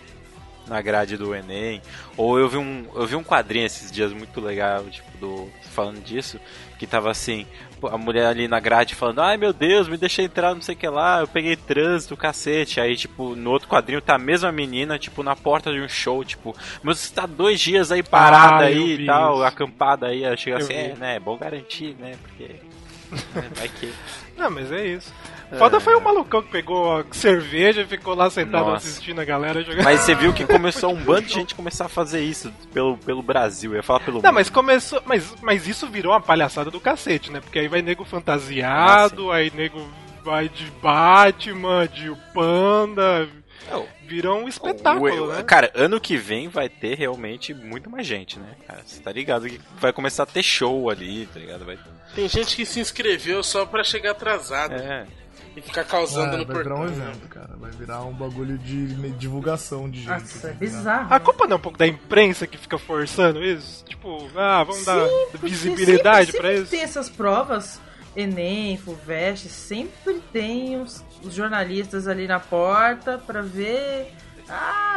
na grade do Enem. Ou eu vi um, eu vi um quadrinho esses dias muito legal, tipo, do, falando disso, que tava assim, a mulher ali na grade falando, ai meu Deus, me deixa entrar, não sei o que lá, eu peguei trânsito, cacete. Aí, tipo, no outro quadrinho tá a mesma menina, tipo, na porta de um show, tipo, mas você tá dois dias aí parada Ah, aí e tal, isso. acampada aí, chega assim, vi. é, né, é bom garantir, né, porque... né, vai que... Não, mas é isso. Foda foi o malucão que pegou a cerveja e ficou lá sentado Nossa. assistindo a galera jogando. Mas você viu que começou um bando de gente começar a fazer isso pelo, pelo Brasil. Eu ia falar pelo Não, mundo. mas começou. Mas, mas isso virou uma palhaçada do cacete, né? Porque aí vai nego fantasiado, aí nego vai de Batman, de Panda. Virou um espetáculo, O- né? Cara, ano que vem vai ter realmente muito mais gente, né? Cara, você tá ligado que vai começar a ter show ali, tá ligado? Vai... Tem gente que se inscreveu só pra chegar atrasado. É. E ficar causando Ah, no vai virar portão. um evento, cara. Vai virar um bagulho de divulgação de gente. Nossa, é tá bizarro. A culpa não é um pouco da imprensa que fica forçando isso? Tipo, ah, vamos dar Porque visibilidade sempre isso? tem essas provas, Enem, FUVEST, sempre tem os, os jornalistas ali na porta pra ver.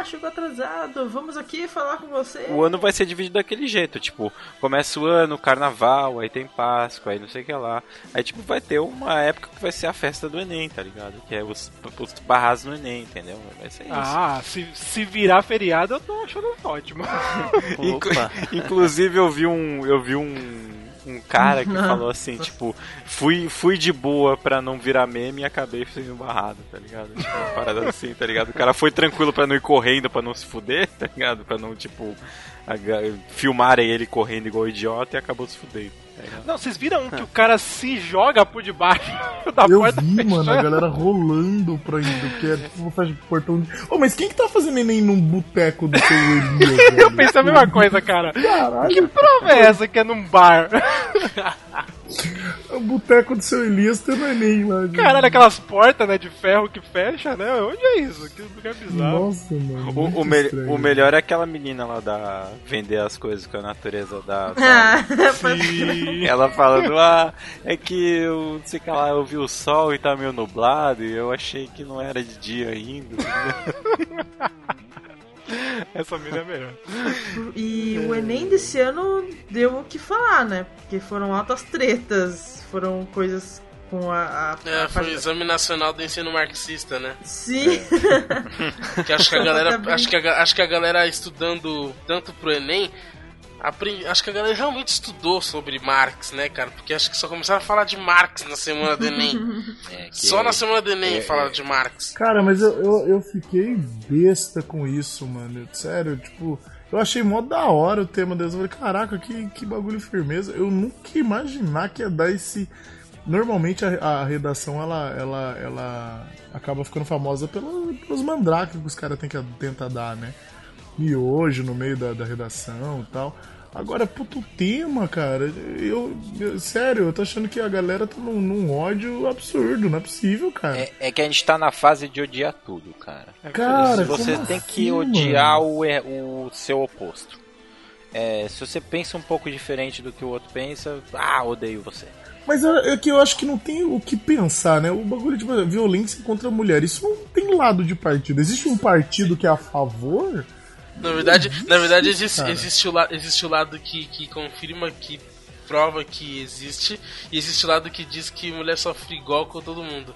Ah, chegou atrasado, vamos aqui falar com você. O ano vai ser dividido daquele jeito, tipo, começa o ano, carnaval, aí tem Páscoa, aí não sei o que lá. Aí, tipo, vai ter uma época que vai ser a festa do Enem, tá ligado? Que é os, os barras no Enem, entendeu? Vai ser isso. Ah, se, se virar feriado, eu tô achando ótimo. Inclu- inclusive eu vi um. Eu vi um. Um cara que Não. falou assim, tipo, fui, fui de boa pra não virar meme e acabei sendo barrado, tá ligado? Tipo, uma parada assim, tá ligado? O cara foi tranquilo pra não ir correndo, pra não se fuder, tá ligado? Pra não, tipo, filmarem ele correndo igual idiota e acabou se fudendo. Não, vocês viram um que o cara se joga por debaixo da Eu porta vi, mano, a galera rolando pra indo, que é tipo de portão. de- Ô, mas quem que tá fazendo Enem num boteco do seu Elias? Eu pensei a mesma coisa, cara. Caralho. Que prova é essa que é num bar? O boteco do seu Elias tendo Enem lá. gente. Caralho, aquelas portas, né, de ferro que fecha, né? Onde é isso? Que lugar bizarro. Nossa, mano. O, o, me- estranho. o melhor é aquela menina lá da. vender as coisas que a natureza dá. Ah, Sim. Ela falando, ah, é que eu não sei o que lá, eu vi o sol e tá meio nublado e eu achei que não era de dia ainda. Essa mina é melhor. E o Enem desse ano deu o que falar, né? Porque foram altas tretas, foram coisas com a. a- É, a- foi o Exame Nacional do Ensino Marxista, né? Sim. Que acho que a galera, acho que a, acho que a galera estudando tanto pro Enem, apre- acho que a galera realmente estudou sobre Marx, né, cara? Porque acho que só começaram a falar de Marx na semana do Enem. É, Só na semana do Enem é, falaram é. de Marx. Cara, mas eu, eu, eu fiquei besta com isso, mano. Sério, tipo, eu achei mó da hora o tema deles. Eu falei, caraca, que, que bagulho firmeza. Eu nunca ia imaginar que ia dar esse. Normalmente a, a redação ela, ela, ela acaba ficando famosa pela, pelos mandrakes que os caras têm que tentar dar, né? Miojo no meio da, da redação e tal. Agora, puto tema, cara. Eu, eu- Sério, eu tô achando que a galera tá num, num ódio absurdo. Não é possível, cara. É, é que a gente tá na fase de odiar tudo, cara. Cara, você como tem assim, que odiar o, é- o seu oposto. É, se você pensa um pouco diferente do que o outro pensa, ah, odeio você. Mas é é que eu acho que não tem o que pensar, né? O bagulho de violência contra a mulher, isso não tem lado de partido. Existe um partido que é a favor? Na verdade, na verdade existe, existe, o, la- existe o lado que, que confirma que prova que existe, e existe o lado que diz que mulher sofre igual com todo mundo.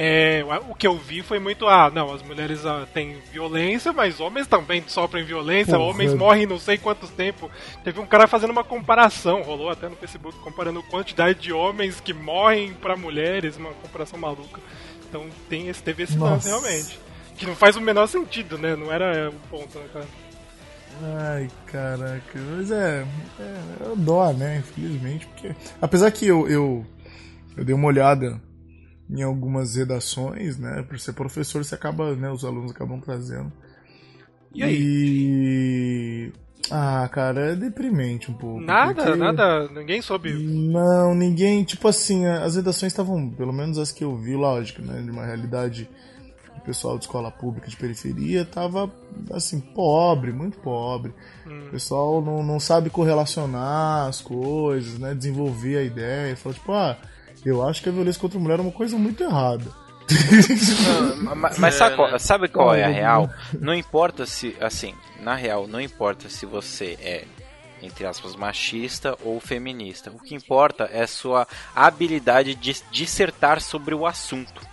É, o que eu vi foi muito, ah, não, as mulheres ah, têm violência, mas homens também sofrem violência, Porra. homens morrem não sei quantos tempo. Teve um cara fazendo uma comparação, rolou até no Facebook, comparando a quantidade de homens que morrem pra mulheres, uma comparação maluca. Então tem esse, teve esse lance realmente. Que não faz o menor sentido, né? Não era o ponto, né, cara? Ai, caraca. Mas é. é eu dó, né? Infelizmente. Porque. Apesar que eu, eu, eu dei uma olhada em algumas redações, né? Por ser professor, você acaba, né? Os alunos acabam trazendo. E aí? E. Ah, cara, é deprimente um pouco. Nada, porque- nada, ninguém soube. Não, ninguém. Tipo assim, as redações estavam, pelo menos as que eu vi, lógico, né? De uma realidade do pessoal de escola pública de periferia, tava assim, pobre, muito pobre. O pessoal não, não sabe correlacionar as coisas, né? Desenvolver a ideia. Fala, tipo, ah, eu acho que a violência contra a mulher é uma coisa muito errada. Mas, mas sabe, qual, sabe qual é a Não, real? Não importa se, assim, na real, não importa se você é, entre aspas, machista ou feminista. O que importa é a sua habilidade de dissertar sobre o assunto.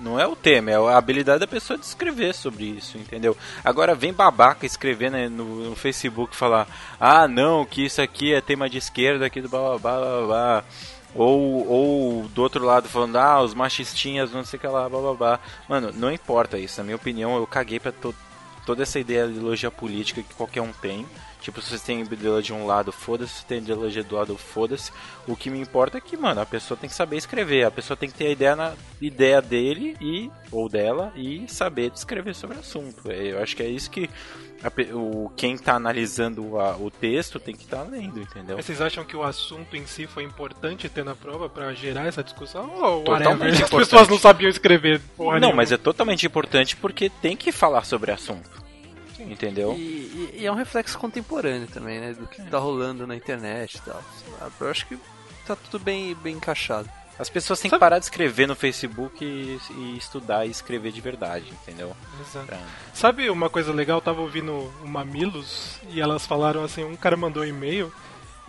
Não é o tema, é a habilidade da pessoa de escrever sobre isso, entendeu? Agora vem babaca escrever né, no, no Facebook falar: ah, não, que isso aqui é tema de esquerda aqui do blá blá blá blá blá. Ou, ou do outro lado falando, ah, os machistinhas, não sei o que lá, bababá. Mano, não importa isso. Na minha opinião, eu caguei pra to toda essa ideia de ideologia política que qualquer um tem. Tipo, se você tem ideologia de um lado, foda-se. Se tem ideologia do lado, foda-se. O que me importa é que, mano, a pessoa tem que saber escrever. A pessoa tem que ter a ideia, na, ideia dele e ou dela e saber descrever sobre o assunto. É, Eu acho que é isso que a o, quem tá analisando a- o texto tem que estar lendo, entendeu? Mas vocês acham que o assunto em si foi importante ter na prova pra gerar essa discussão? Ou Totalmente? As pessoas não sabiam escrever porra Não, nenhuma? mas é totalmente importante porque tem que falar sobre o assunto. Entendeu? E, e- e é um reflexo contemporâneo também, né? Do que tá rolando na internet e tal. Eu acho que tá tudo bem, bem encaixado. As pessoas têm que parar de escrever no Facebook e, e estudar e escrever de verdade, entendeu? Exato. Pra- Sabe uma coisa legal? Eu tava ouvindo o Mamilos e elas falaram assim: um cara mandou um e-mail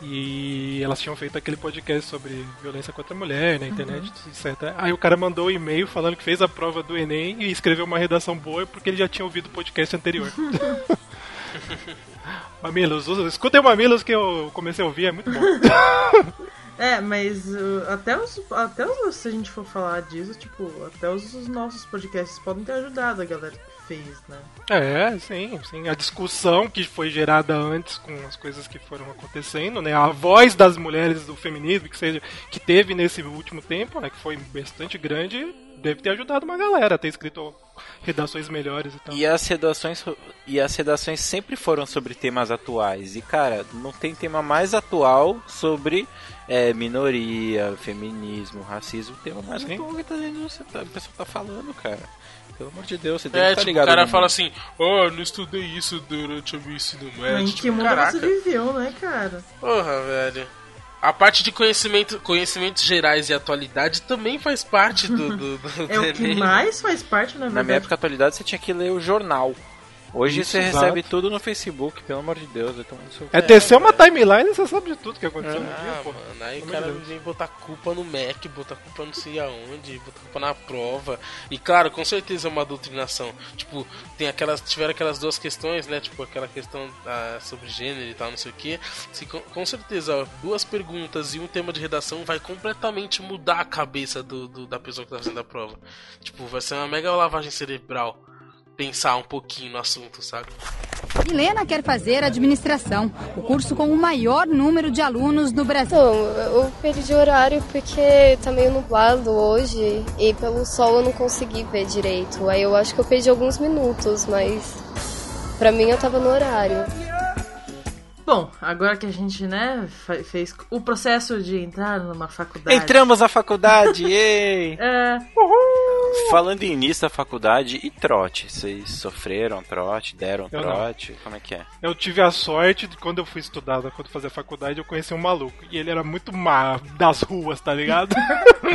e elas tinham feito aquele podcast sobre violência contra a mulher na internet, etc. Aí o cara mandou um e-mail falando que fez a prova do Enem e escreveu uma redação boa porque ele já tinha ouvido o podcast anterior. Mamilos, escutem o Mamilos que eu comecei a ouvir, é muito bom. É, mas uh, até os. Até os. Se a gente for falar disso, tipo, até os, os nossos podcasts podem ter ajudado a galera fez, né? É, sim, sim. A discussão que foi gerada antes com as coisas que foram acontecendo, né? A voz das mulheres do feminismo que seja que teve nesse último tempo, né? Que foi bastante grande, deve ter ajudado uma galera a ter escrito redações melhores e tal. E as redações e as redações sempre foram sobre temas atuais. E cara, não tem tema mais atual sobre é, minoria, feminismo, racismo. O tema mais Sim. atual que tá, você tá, a pessoa tá falando, cara. Pelo amor de Deus, você deve É, estar tipo, ligado. o cara fala assim, oh, eu não estudei isso durante o meu ensino médio. Em que mundo caraca. você viveu, né, cara? Porra, velho. A parte de conhecimento, conhecimentos gerais e atualidade também faz parte do, do, do É o que mais faz parte, na Na verdade. minha época, atualidade, você tinha que ler o jornal. Hoje Isso, você exato. recebe tudo no Facebook, pelo amor de Deus. Então, isso É descer uma timeline e você sabe de tudo que aconteceu no dia, Ah, pô. mano, aí o cara vem botar culpa no Mac, botar culpa não sei aonde, botar culpa na prova. E claro, com certeza é uma doutrinação. Tipo, tem aquelas. Tiveram aquelas duas questões, né? Tipo, aquela questão ah, sobre gênero e tal, não sei o que. Com, com certeza, ó, duas perguntas e um tema de redação vai completamente mudar a cabeça do, do- da pessoa que tá fazendo a prova. Tipo, vai ser uma mega lavagem cerebral pensar um pouquinho no assunto, sabe? Milena quer fazer administração, o curso com o maior número de alunos no Brasil. Então, eu perdi o horário porque tá meio nublado hoje e pelo sol eu não consegui ver direito. Aí eu acho que eu perdi alguns minutos, mas pra mim eu tava no horário. Bom, agora que a gente, né, fe- fez o processo de entrar numa faculdade. Entramos na faculdade, ei! É. Falando em início da faculdade e trote, vocês sofreram trote, deram Eu não. trote, como é que é? Eu tive a sorte de quando eu fui estudar, quando eu fazia faculdade, eu conheci um maluco. E ele era muito má das ruas, tá ligado?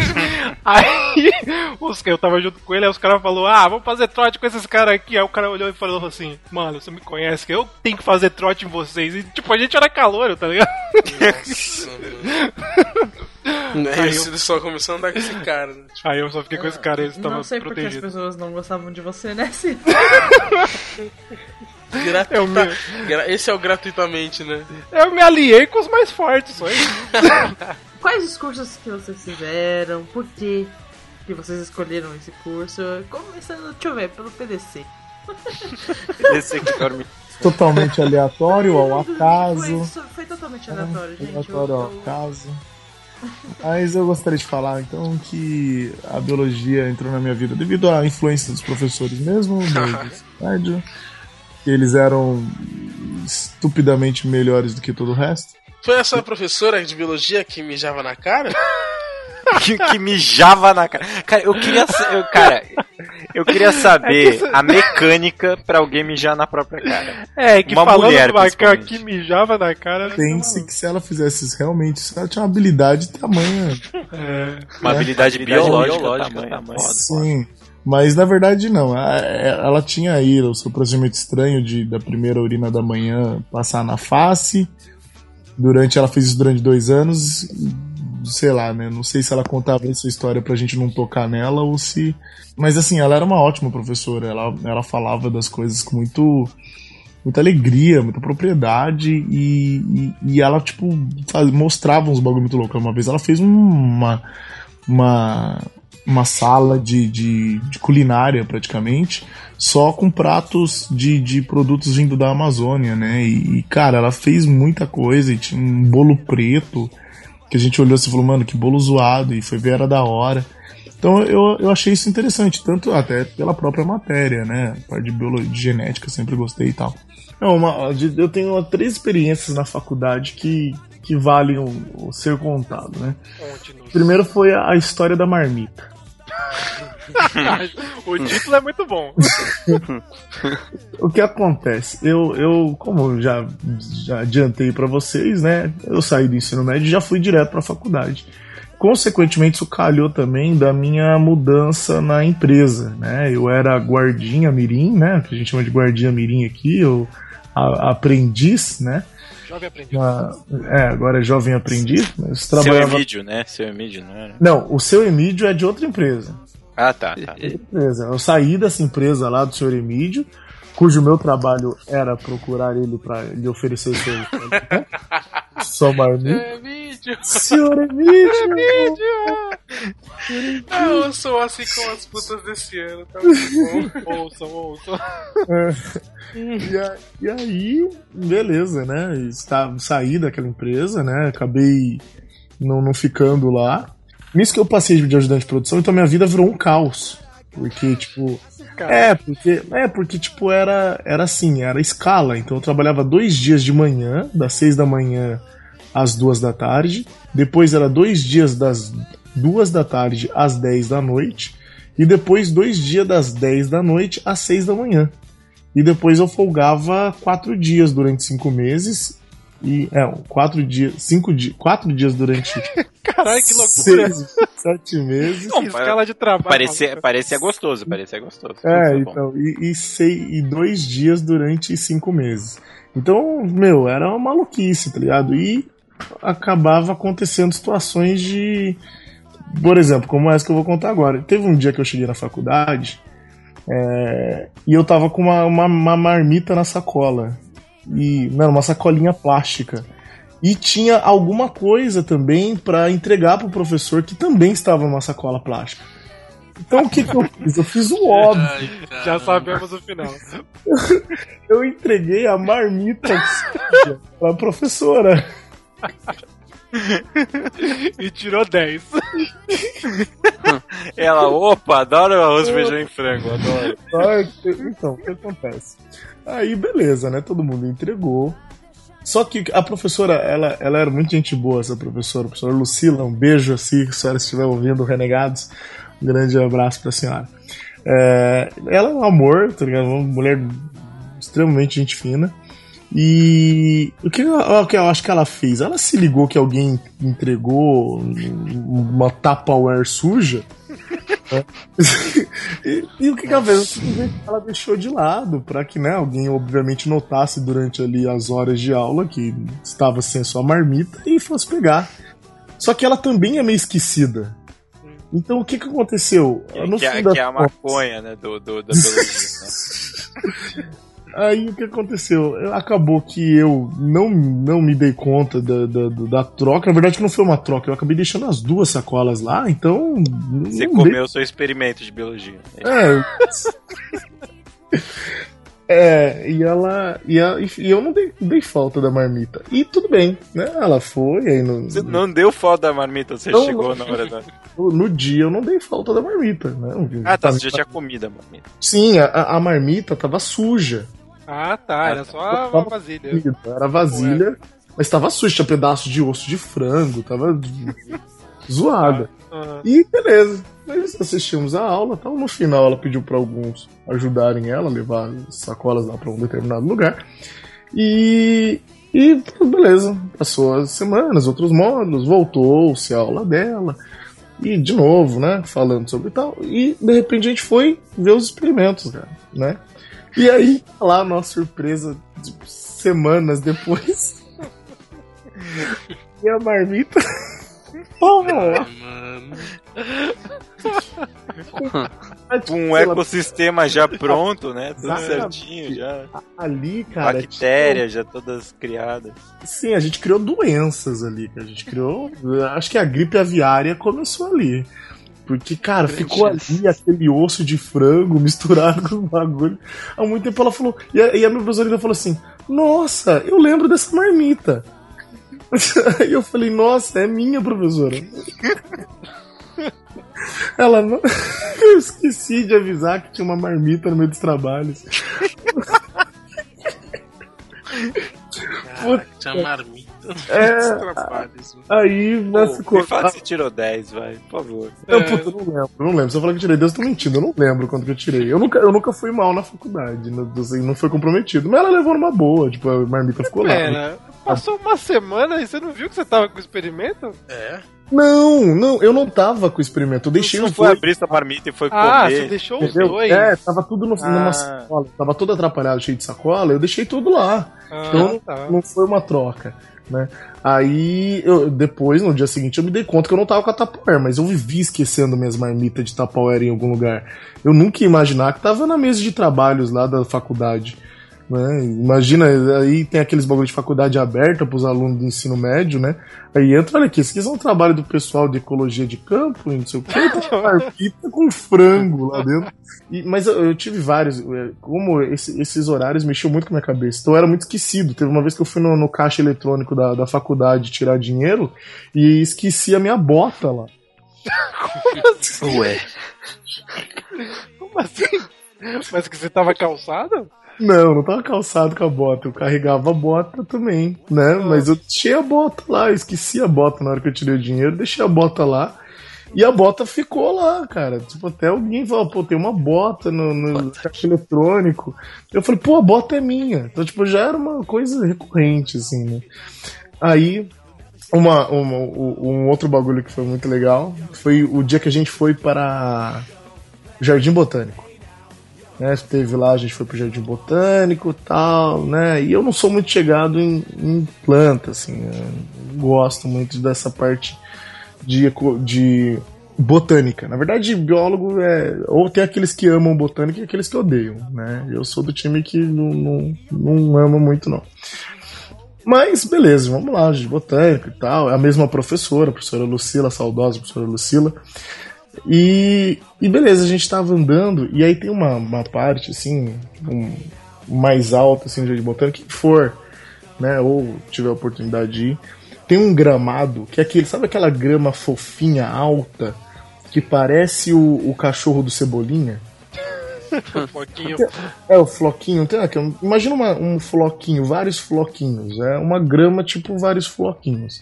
aí os, eu tava junto com ele, aí os caras falaram, ah, vamos fazer trote com esses caras aqui. Aí o cara olhou e falou assim, mano, você me conhece, que eu tenho que fazer trote em vocês. E tipo, a gente era calor, tá ligado? Nossa, mano. Aí eu- só começou a andar com esse cara, né? Aí eu só fiquei com esse cara e eles estavam Não sei porque as pessoas não gostavam de você, né, Cid? Gratuita- Eu me- Esse é o gratuitamente, né? Eu me aliei com os mais fortes, só isso. Quais os cursos que vocês fizeram? Por que que vocês escolheram esse curso? Começando, deixa eu ver, pelo PDC. Esse aqui dorme. Totalmente aleatório, ao acaso. Foi, foi totalmente aleatório, gente. Aleatório ao acaso. Mas eu gostaria de falar então que a biologia entrou na minha vida devido à influência dos professores mesmo, do que eles eram estupidamente melhores do que todo o resto. Foi essa professora de biologia que mijava na cara? que, que mijava na cara. Cara, eu queria, eu, cara, eu queria saber É que isso- a mecânica pra alguém mijar na própria cara. É, que Uma falando mulher, do Macan principalmente. que mijava na cara. Pense que se ela fizesse isso realmente, isso ela tinha uma habilidade tamanha. É, Uma É. habilidade biológica, biológica, tamanha. tamanha. Foda. Sim. Mas na verdade não. A- Ela tinha aí o seu procedimento estranho de da primeira urina da manhã passar na face. Durante ela fez isso durante dois anos. Sei lá, né? Não sei se ela contava essa história pra gente não tocar nela ou se. Mas assim, ela era uma ótima professora. Ela, ela falava das coisas com muito muita alegria, muita propriedade e, e, e ela, tipo, faz- mostrava uns bagulho muito louco. Uma vez ela fez uma, uma, uma sala de, de, de culinária, praticamente, só com pratos de, de produtos vindo da Amazônia, né? E, e, cara, ela fez muita coisa e tinha um bolo preto que a gente olhou assim e falou, mano, que bolo zoado, e foi ver, era da hora. Então eu, eu achei isso interessante, tanto até pela própria matéria, né? A parte de biologia, de genética, sempre gostei e tal. Não, uma- eu tenho três experiências na faculdade que, que valem o, o ser contado, né? Primeiro foi a, a história da marmita. o título é muito bom. O que acontece? Eu, eu como já, já adiantei pra vocês, né? Eu saí do ensino médio e já fui direto pra faculdade. Consequentemente, isso calhou também da minha mudança na empresa, né? Eu era guardinha mirim, né? Que a gente chama de guardinha mirim aqui, a- aprendiz, né? Jovem aprendiz. Na- é, agora é jovem aprendiz, mas Seu trabalhava... Emídio, né? Seu Emídio, não era? Não, o seu Emídio é de outra empresa. Ah, tá, tá. Empresa. Eu saí dessa empresa lá do senhor Emídio, cujo meu trabalho era procurar ele para lhe oferecer serviço. Só marmita. É vídeo. Senhor Emídio! Ah, eu sou assim com as putas desse ano, tá muito bom. Ouçam, ouçam. E, a- e aí, beleza, né? Está, saí daquela empresa, né? Acabei não, não ficando lá. Nisso que eu passei de ajudante de produção, então minha vida virou um caos. Porque, tipo. É, porque, é, porque, tipo, era, era assim, era escala. Então eu trabalhava dois dias de manhã, das seis da manhã às duas da tarde. Depois era dois dias das duas da tarde às dez da noite. E depois dois dias das dez da noite às seis da manhã. E depois eu folgava quatro dias durante cinco meses. E, é, quatro dias, cinco dias, quatro dias durante Caralho, que loucura. seis, sete meses. Que escala de trabalho. Parecia, parecia gostoso, parecia gostoso. É, bom. então, e, e, sei, e dois dias durante cinco meses. Então, meu, era uma maluquice, tá ligado? E acabava acontecendo situações de. Por exemplo, como essa que eu vou contar agora. Teve um dia que eu cheguei na faculdade é, e eu tava com uma, uma, uma marmita na sacola. E, não, uma sacolinha plástica. E tinha alguma coisa também pra entregar pro professor que também estava numa sacola plástica. Então o que, que eu fiz? Eu fiz o óbvio. Já sabemos o final. Eu entreguei a marmita pra professora. e tirou 10. Ela, opa, adoro arroz, feijão e frango, adoro. Então, o que acontece? Aí, beleza, né? Todo mundo entregou. Só que a professora, ela, ela era muito gente boa, essa professora. A professora Lucila, um beijo assim, se a senhora estiver ouvindo Renegados. Um grande abraço pra senhora. É, ela é um amor, tá ligado? Uma mulher extremamente gente fina. E o que, eu, o que eu acho que ela fez? Ela se ligou que alguém entregou uma Tupperware suja. né? e, e o que, que ela fez? Simplesmente Ela deixou de lado para que né, alguém, obviamente, notasse durante ali as horas de aula que estava sem a sua marmita e fosse pegar. Só que ela também é meio esquecida. Então o que, que aconteceu? No que, fim é, das que é a maconha, né, do, do, da biologia. né? Aí o que aconteceu? Eu- Acabou que eu não, não me dei conta da, da, da troca. Na verdade, não foi uma troca, eu acabei deixando as duas sacolas lá, então. não Você dei- comeu o seu experimento de biologia. É. É, e ela. E, a- e eu não dei, dei falta da marmita. E tudo bem, né? Ela foi, aí no, Você não deu foto da marmita, você Não, chegou não. na hora da. no, no dia eu não dei falta da marmita, né? Ah, tá, você já tinha comida, marmita. Sim, a, a marmita tava suja. Ah, tá. Era só a Tava vasilha. Era vasilha, mas tava suja, tinha pedaço de osso de frango, tava zoada. Aham. E beleza. Nós assistimos a aula tal. No final ela pediu para alguns ajudarem ela a levar as sacolas lá para um determinado lugar. E, e beleza. Passou as semanas, outros módulos, voltou-se a aula dela. E de novo, né? Falando sobre tal. E de repente a gente foi ver os experimentos, cara, né? E aí, lá, nossa surpresa, tipo, semanas depois. e a marmita Porra! Mano. Um ecossistema já pronto, né? Tudo Exatamente. certinho já. Ali, cara. Bactérias já todas criadas. Sim, a gente criou doenças ali. A gente criou. Acho que a gripe aviária começou ali. Porque, cara, ficou ali aquele osso de frango misturado com o bagulho. Há muito tempo ela falou. E a, e a minha professora ainda falou assim: Nossa, eu lembro dessa marmita. Aí eu falei: Nossa, é minha, professora. Ela não. Eu esqueci de avisar que tinha uma marmita no meio dos trabalhos. Caraca, tinha marmita. É. Aí, nessa Me fala que você tirou 10, vai, por favor. Eu, puta, eu não lembro, não lembro. Se eu falar que eu tirei 10, eu tô mentindo. Eu não lembro quanto que eu tirei. Eu nunca, eu nunca fui mal na faculdade, né, assim, não foi comprometido. Mas ela levou numa boa, tipo, a marmita ficou lá. Pera, passou uma semana e você não viu que você tava com o experimento? É. Não, não, eu não tava com o experimento. Eu deixei Você os foi dois. abrir sua marmita e foi Ah, comer. você deixou os Entendeu? dois? É, tava tudo no, Ah. numa sacola. Tava todo atrapalhado, cheio de sacola. Eu deixei tudo lá. Ah, Então tá. não foi uma troca, né? Aí, eu, depois, no dia seguinte, eu me dei conta que eu não tava com a Tupperware, mas eu vivia esquecendo minhas marmitas de Tupperware em algum lugar. Eu nunca ia imaginar que tava na mesa de trabalhos lá da faculdade. Né? Imagina, aí tem aqueles bagulho de faculdade aberta pros alunos do ensino médio, né? Aí entra, olha aqui, esse aqui é um trabalho do pessoal de ecologia de campo, e não sei o que, tem uma marmita com frango lá dentro. E- mas eu, eu tive vários, é, como esse- esses horários mexiam muito com a minha cabeça, então eu era muito esquecido. Teve uma vez que eu fui no, no caixa eletrônico da, da faculdade tirar dinheiro e esqueci a minha bota lá. Ué. Como assim? Mas que você tava calçado? Não, não tava calçado com a bota. Eu carregava a bota também, né? Mas eu deixei a bota lá, eu esqueci a bota na hora que eu tirei o dinheiro, deixei a bota lá. E a bota ficou lá, cara. Tipo, até alguém falou, pô, tem uma bota no, no caixa eletrônico. Eu falei, pô, a bota é minha. Então, tipo, já era uma coisa recorrente, assim, né? Aí, uma, uma- um um outro bagulho que foi muito legal foi o dia que a gente foi para o Jardim Botânico né? Lá, a gente foi pro Jardim Botânico tal, né? E eu não sou muito chegado em, em planta, assim, não gosto muito dessa parte de, de botânica. Na verdade, biólogo é. Ou tem aqueles que amam botânica e aqueles que odeiam, né? Eu sou do time que não, não, não ama muito, não. Mas beleza, vamos lá, de botânica e tal. É a mesma professora, a professora Lucila, saudosa professora Lucila. E, e beleza, a gente tava andando, e aí tem uma, uma parte, assim, um- mais alta, assim, de botânica, que for, né, ou tiver a oportunidade de ir, tem um gramado, que é aquele, sabe aquela grama fofinha, alta, que parece o, o cachorro do Cebolinha? É, o floquinho, tem aqui, imagina uma- um floquinho, vários floquinhos, é uma grama tipo vários floquinhos.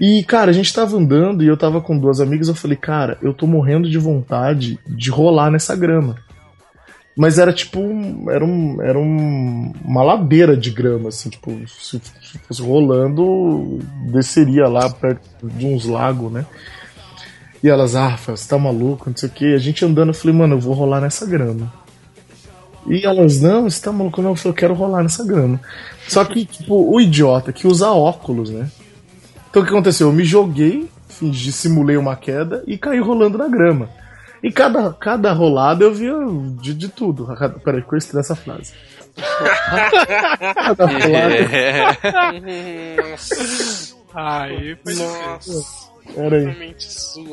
E, cara, a gente tava andando e eu tava com duas amigas, eu falei, cara, eu tô morrendo de vontade de rolar nessa grama. Mas era tipo, era, um, era um- uma ladeira de grama, assim, tipo, se se fosse rolando, desceria lá perto de uns lagos, né? E elas, ah, você tá maluco, não sei o que. A gente andando, eu falei, mano, eu vou rolar nessa grama. E elas, não, você tá maluco? Não, eu falei, eu quero rolar nessa grama. Só que, tipo, o idiota que usa óculos, né? Então o que aconteceu? Eu me joguei, fingi, simulei uma queda e caí rolando na grama. E cada, cada rolada eu via de, de tudo. Cada- Peraí, que eu estranho essa frase. cada rolada. Aí foi Nossa. Peraí.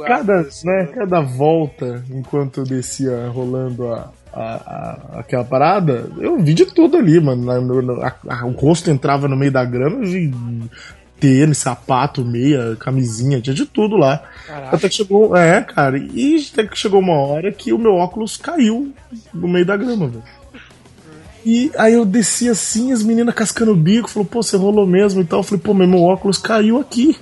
Cada, né, cada volta, enquanto eu descia rolando a, a, a- aquela parada, eu vi de tudo ali, mano. A- o rosto entrava no meio da grama, eu vi tênis, sapato, meia, camisinha, tinha de tudo lá. Caraca. Até que chegou. É, cara, e até que chegou uma hora que o meu óculos caiu no meio da grama, velho. E aí eu desci assim, as meninas cascando o bico, falou, pô, você rolou mesmo e tal. Eu falei, pô, meu óculos caiu aqui.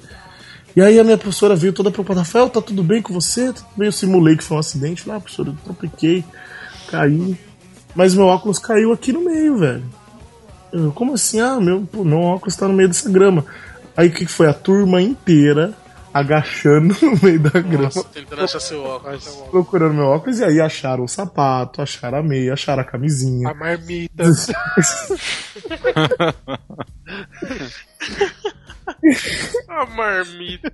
E aí a minha professora veio toda preocupada, Rafael, tá tudo bem com você? Tudo bem? Eu simulei que foi um acidente. Falei, ah, professora, eu tropiquei, caí. Mas meu óculos caiu aqui no meio, velho. Eu, como assim? Ah, meu, pô, meu óculos tá no meio dessa grama. Aí o que que foi? A turma inteira agachando no meio da grama, Nossa, tentando achar seu óculos. procurando meu óculos, e aí acharam o sapato, acharam a meia, acharam a camisinha. A marmita. A marmita.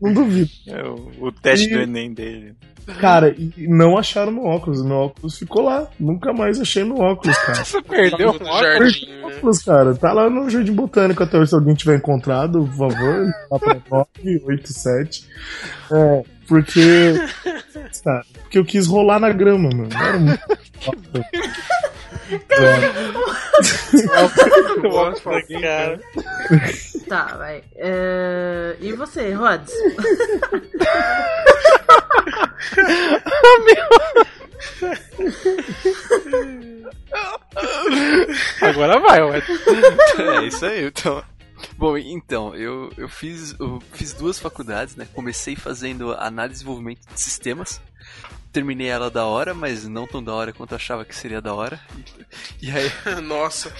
Não duvido. É o, o teste E- do Enem dele. Cara, e não acharam meu óculos. Meu óculos ficou lá. Nunca mais achei meu óculos, cara. Você perdeu o óculos? Perdi o né? óculos, cara. Tá lá no Jardim Botânico até hoje. Se alguém tiver encontrado, por favor, lá pra 987. É, porque. Cara, porque eu quis rolar na grama, mano. Era muito. Cara. Tá, vai. É, E você, Rods? Agora vai, ué. É isso aí, então. Bom, então, eu, eu, fiz, eu fiz duas faculdades, né? Comecei fazendo análise e desenvolvimento de sistemas. Terminei ela da hora, mas não tão da hora quanto eu achava que seria da hora. E, e aí, Nossa.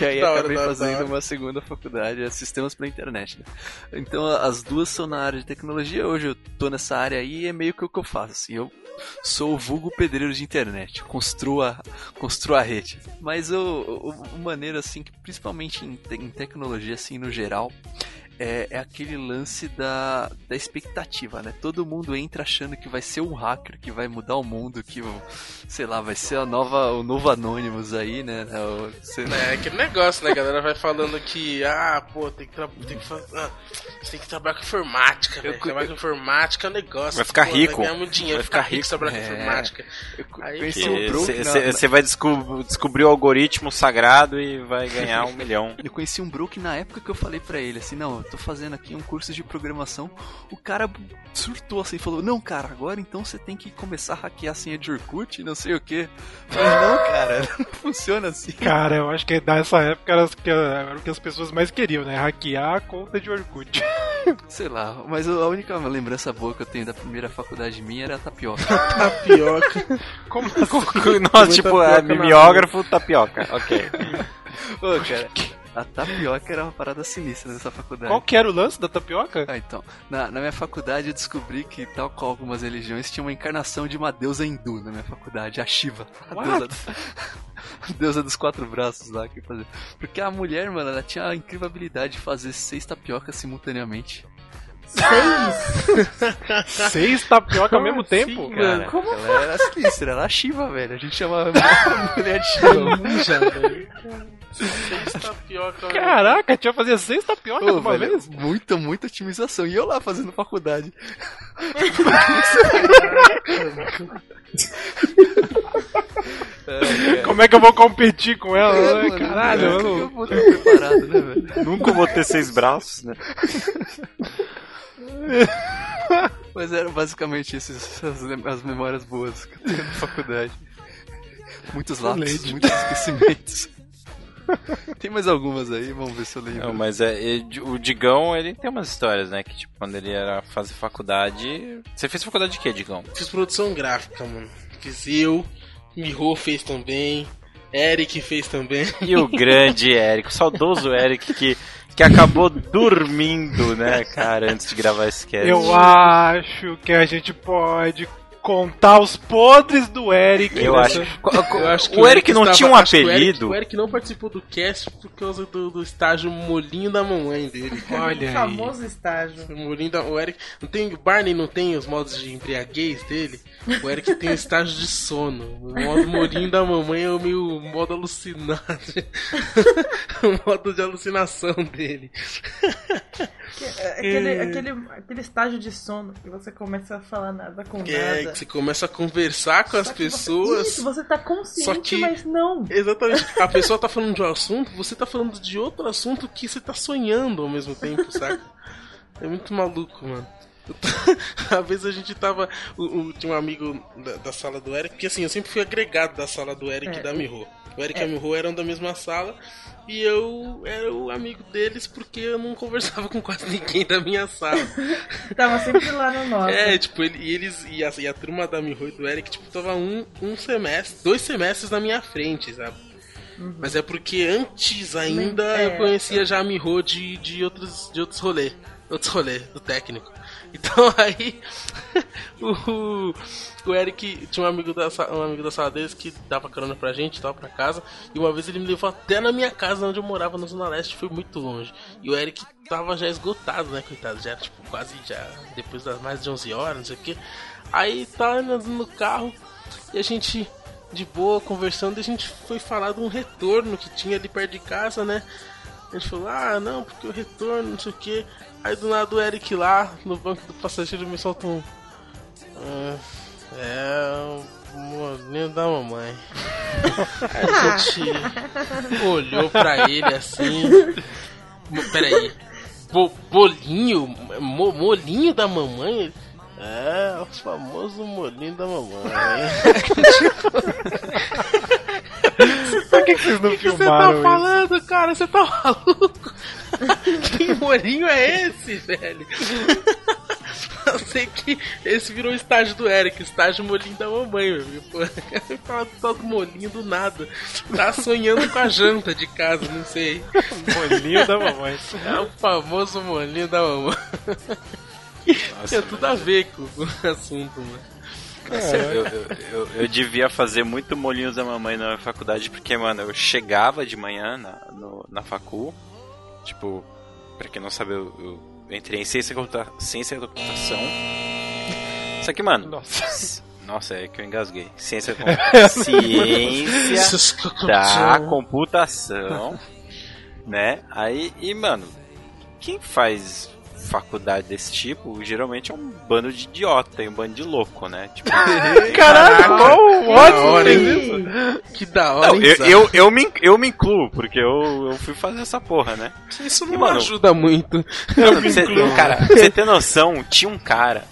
e aí hora, acabei hora, fazendo uma segunda faculdade, é sistemas pra internet. Né? Então as duas são na área de tecnologia. Hoje eu tô nessa área aí e é meio que o que eu faço. Assim, eu sou o vulgo pedreiro de internet, construo a, construo a rede. Mas o, o, o maneiro assim, que principalmente em, te- em tecnologia assim no geral, é, é aquele lance da, da expectativa, né? Todo mundo entra achando que vai ser um hacker que vai mudar o mundo, que o- sei lá, vai ser a nova, o novo Anonymous aí, né? O- sei lá. É aquele negócio, né? A galera vai falando que, ah, pô, tem que, tra- tem que, ah, você tem que trabalhar com informática, velho. Trabalhar com informática é um negócio. Vai ficar pô, rico. Vai ganhar muito dinheiro, Vai ficar ficar rico se trabalhar É. com informática. Aí, conheci um Você vai desco- descobrir o algoritmo sagrado e vai ganhar um milhão. Eu conheci um Brook na época que eu falei pra ele assim, não, tô fazendo aqui um curso de programação. O cara surtou assim, falou, não, cara, agora então você tem que começar a hackear a senha de Orkut e não sei o que. Falei, não, cara, não funciona assim. Cara, eu acho que nessa época era, o que as pessoas mais queriam, né? Hackear a conta de Orkut. Sei lá, mas a única lembrança boa que eu tenho da primeira faculdade minha era a tapioca. Tapioca. Como Nossa, tipo, é tapioca na mimeógrafo tapioca. Ok. Ô, cara, a tapioca era uma parada sinistra nessa faculdade. Qual que era o lance da tapioca? Ah, então. Na, na minha faculdade eu descobri que, tal qual algumas religiões, tinha uma encarnação de uma deusa hindu na minha faculdade, a Shiva. A What? deusa, deusa dos quatro braços lá que fazia. Porque a mulher, mano, ela tinha a incrível habilidade de fazer seis tapiocas simultaneamente. Seis? Seis tapioca ao mesmo tempo? Cara, ela era sinistra, ela era a Shiva, velho. A gente chamava a mulher de Shiva. Ninja, velho. Seis tapioca. Caraca, tinha que fazer seis tapioca de Ô, uma velho, vez? Muita, muita otimização. E eu lá fazendo faculdade. É, Como é que eu vou competir com ela? É, né? mano, Caralho, eu que não... eu vou estar preparado, né, velho? Nunca vou ter seis braços, né? Mas eram basicamente esses, as, memórias boas que eu tenho na faculdade. Muitos lápis, Excelente. muitos esquecimentos. Tem mais algumas aí, vamos ver se eu lembro. Não, mas é, e- o Digão, ele tem umas histórias, né? Que tipo, quando ele era fazer faculdade. Você fez faculdade de quê, Digão? Fiz produção gráfica, mano. Fiz eu, Miho fez também, Eric fez também. E o grande Eric, o saudoso Eric que, que acabou dormindo, né, cara, antes de gravar esse cast. Eu acho que a gente pode contar os podres do Eric. Eu nessa- acho. Eu acho que o Eric não estava- tinha um que o Eric- apelido. O Eric, não participou do cast por causa do, do estágio molinho da mamãe dele. Olha O aí. famoso estágio. O molinho da, o Eric. Não tem, o Barney não tem os modos de embriaguez dele. O Eric tem o estágio de sono. O modo molinho da mamãe é o meu modo alucinado. o modo de alucinação dele. É, Aquele, aquele, aquele estágio de sono que você começa a falar nada com Que é nada. Você começa a conversar com as Só você- pessoas. Isso, você tá consciente, Só que- mas não. Exatamente. A pessoa tá falando de um assunto, você tá falando de outro assunto que você tá sonhando ao mesmo tempo, saca? É muito maluco, mano. Às vezes a gente tava. O, o- tinha um amigo da, da sala do Eric, porque assim, eu sempre fui agregado da sala do Eric É, e da Miho. O Eric é. e a Miho eram da mesma sala e eu era o amigo deles porque eu não conversava com quase ninguém da minha sala. Tava sempre lá no nosso. É, tipo, ele, e eles e a, e a turma da Miho e do Eric, tipo, tava um, um semestre, dois semestres na minha frente, sabe? Mas é porque antes ainda É. eu conhecia já a Miho de, de, outros, de outros rolês. Outros rolês, do técnico. Então aí o, o Eric tinha um amigo da, um amigo da sala deles que dava carona pra gente, tava pra casa. E uma vez ele me levou até na minha casa onde eu morava na Zona Leste, foi muito longe. E o Eric tava já esgotado, né, coitado? Já era tipo quase já depois das mais de 11 horas, não sei o que. Aí tava andando no carro e a gente de boa conversando, e a gente foi falar de um retorno que tinha ali perto de casa, né? A gente falou, ah, não, porque o retorno, não sei o que. Aí do nada o Eric lá, no banco do passageiro, me solta um. "Ah, é. o molinho da mamãe. Aí a gente olhou pra ele assim. Peraí. Bo bolinho? Mo molinho da mamãe? É, o famoso molinho da mamãe. Por que, que vocês não O que você tá filmaram isso? falando, cara? Você tá maluco? que molinho é esse, velho? Eu sei que esse virou o estágio do Eric, o estágio molinho da mamãe, meu. Ele fala só do molinho do nada. Tá sonhando com a janta de casa, não sei. Molinho da mamãe. É o famoso molinho da mamãe. Tem tudo a ver com o assunto, mano. Nossa, eu, eu, eu, eu devia fazer muito molinhos da mamãe na faculdade, porque, mano, eu chegava de manhã na, no, na facul, tipo, pra quem não sabe, eu, entrei em ciência, computa- ciência da computação. Só que, mano, Nossa. nossa, é que eu engasguei. Ciência, da com- ciência da computação, né? Aí, e, mano, quem faz faculdade desse tipo, geralmente é um bando de idiota e um bando de louco, né? Tipo, da ótimo isso? Que da hora, Não, eu, eu, eu, me, eu me incluo, porque eu, eu fui fazer essa porra, né? Isso E, não mano, ajuda muito. Mano, você, cara, pra você ter noção, tinha um cara.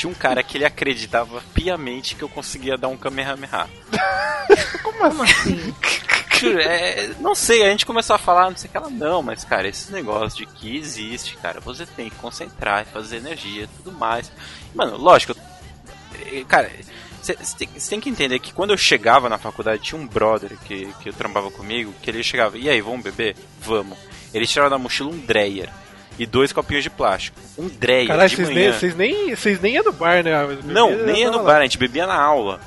Tinha um cara que ele acreditava piamente que eu conseguia dar um Kamehameha. Como assim? É, não sei, a gente começou a falar, não sei o que ela, não, mas cara, esse negócio de que existe, cara, você tem que concentrar fazer energia e tudo mais. Mano, lógico, cara, você tem, tem que entender que quando eu chegava na faculdade, tinha um brother que, que eu trampava comigo, que ele chegava, e aí, vamos beber? Vamos. Ele tirava da mochila um Dreyer e dois copinhos de plástico. Um Caralho, de vocês manhã. vocês, nem, vocês nem iam no bar, né? Não, nem ia tava no bar, a gente bebia na aula.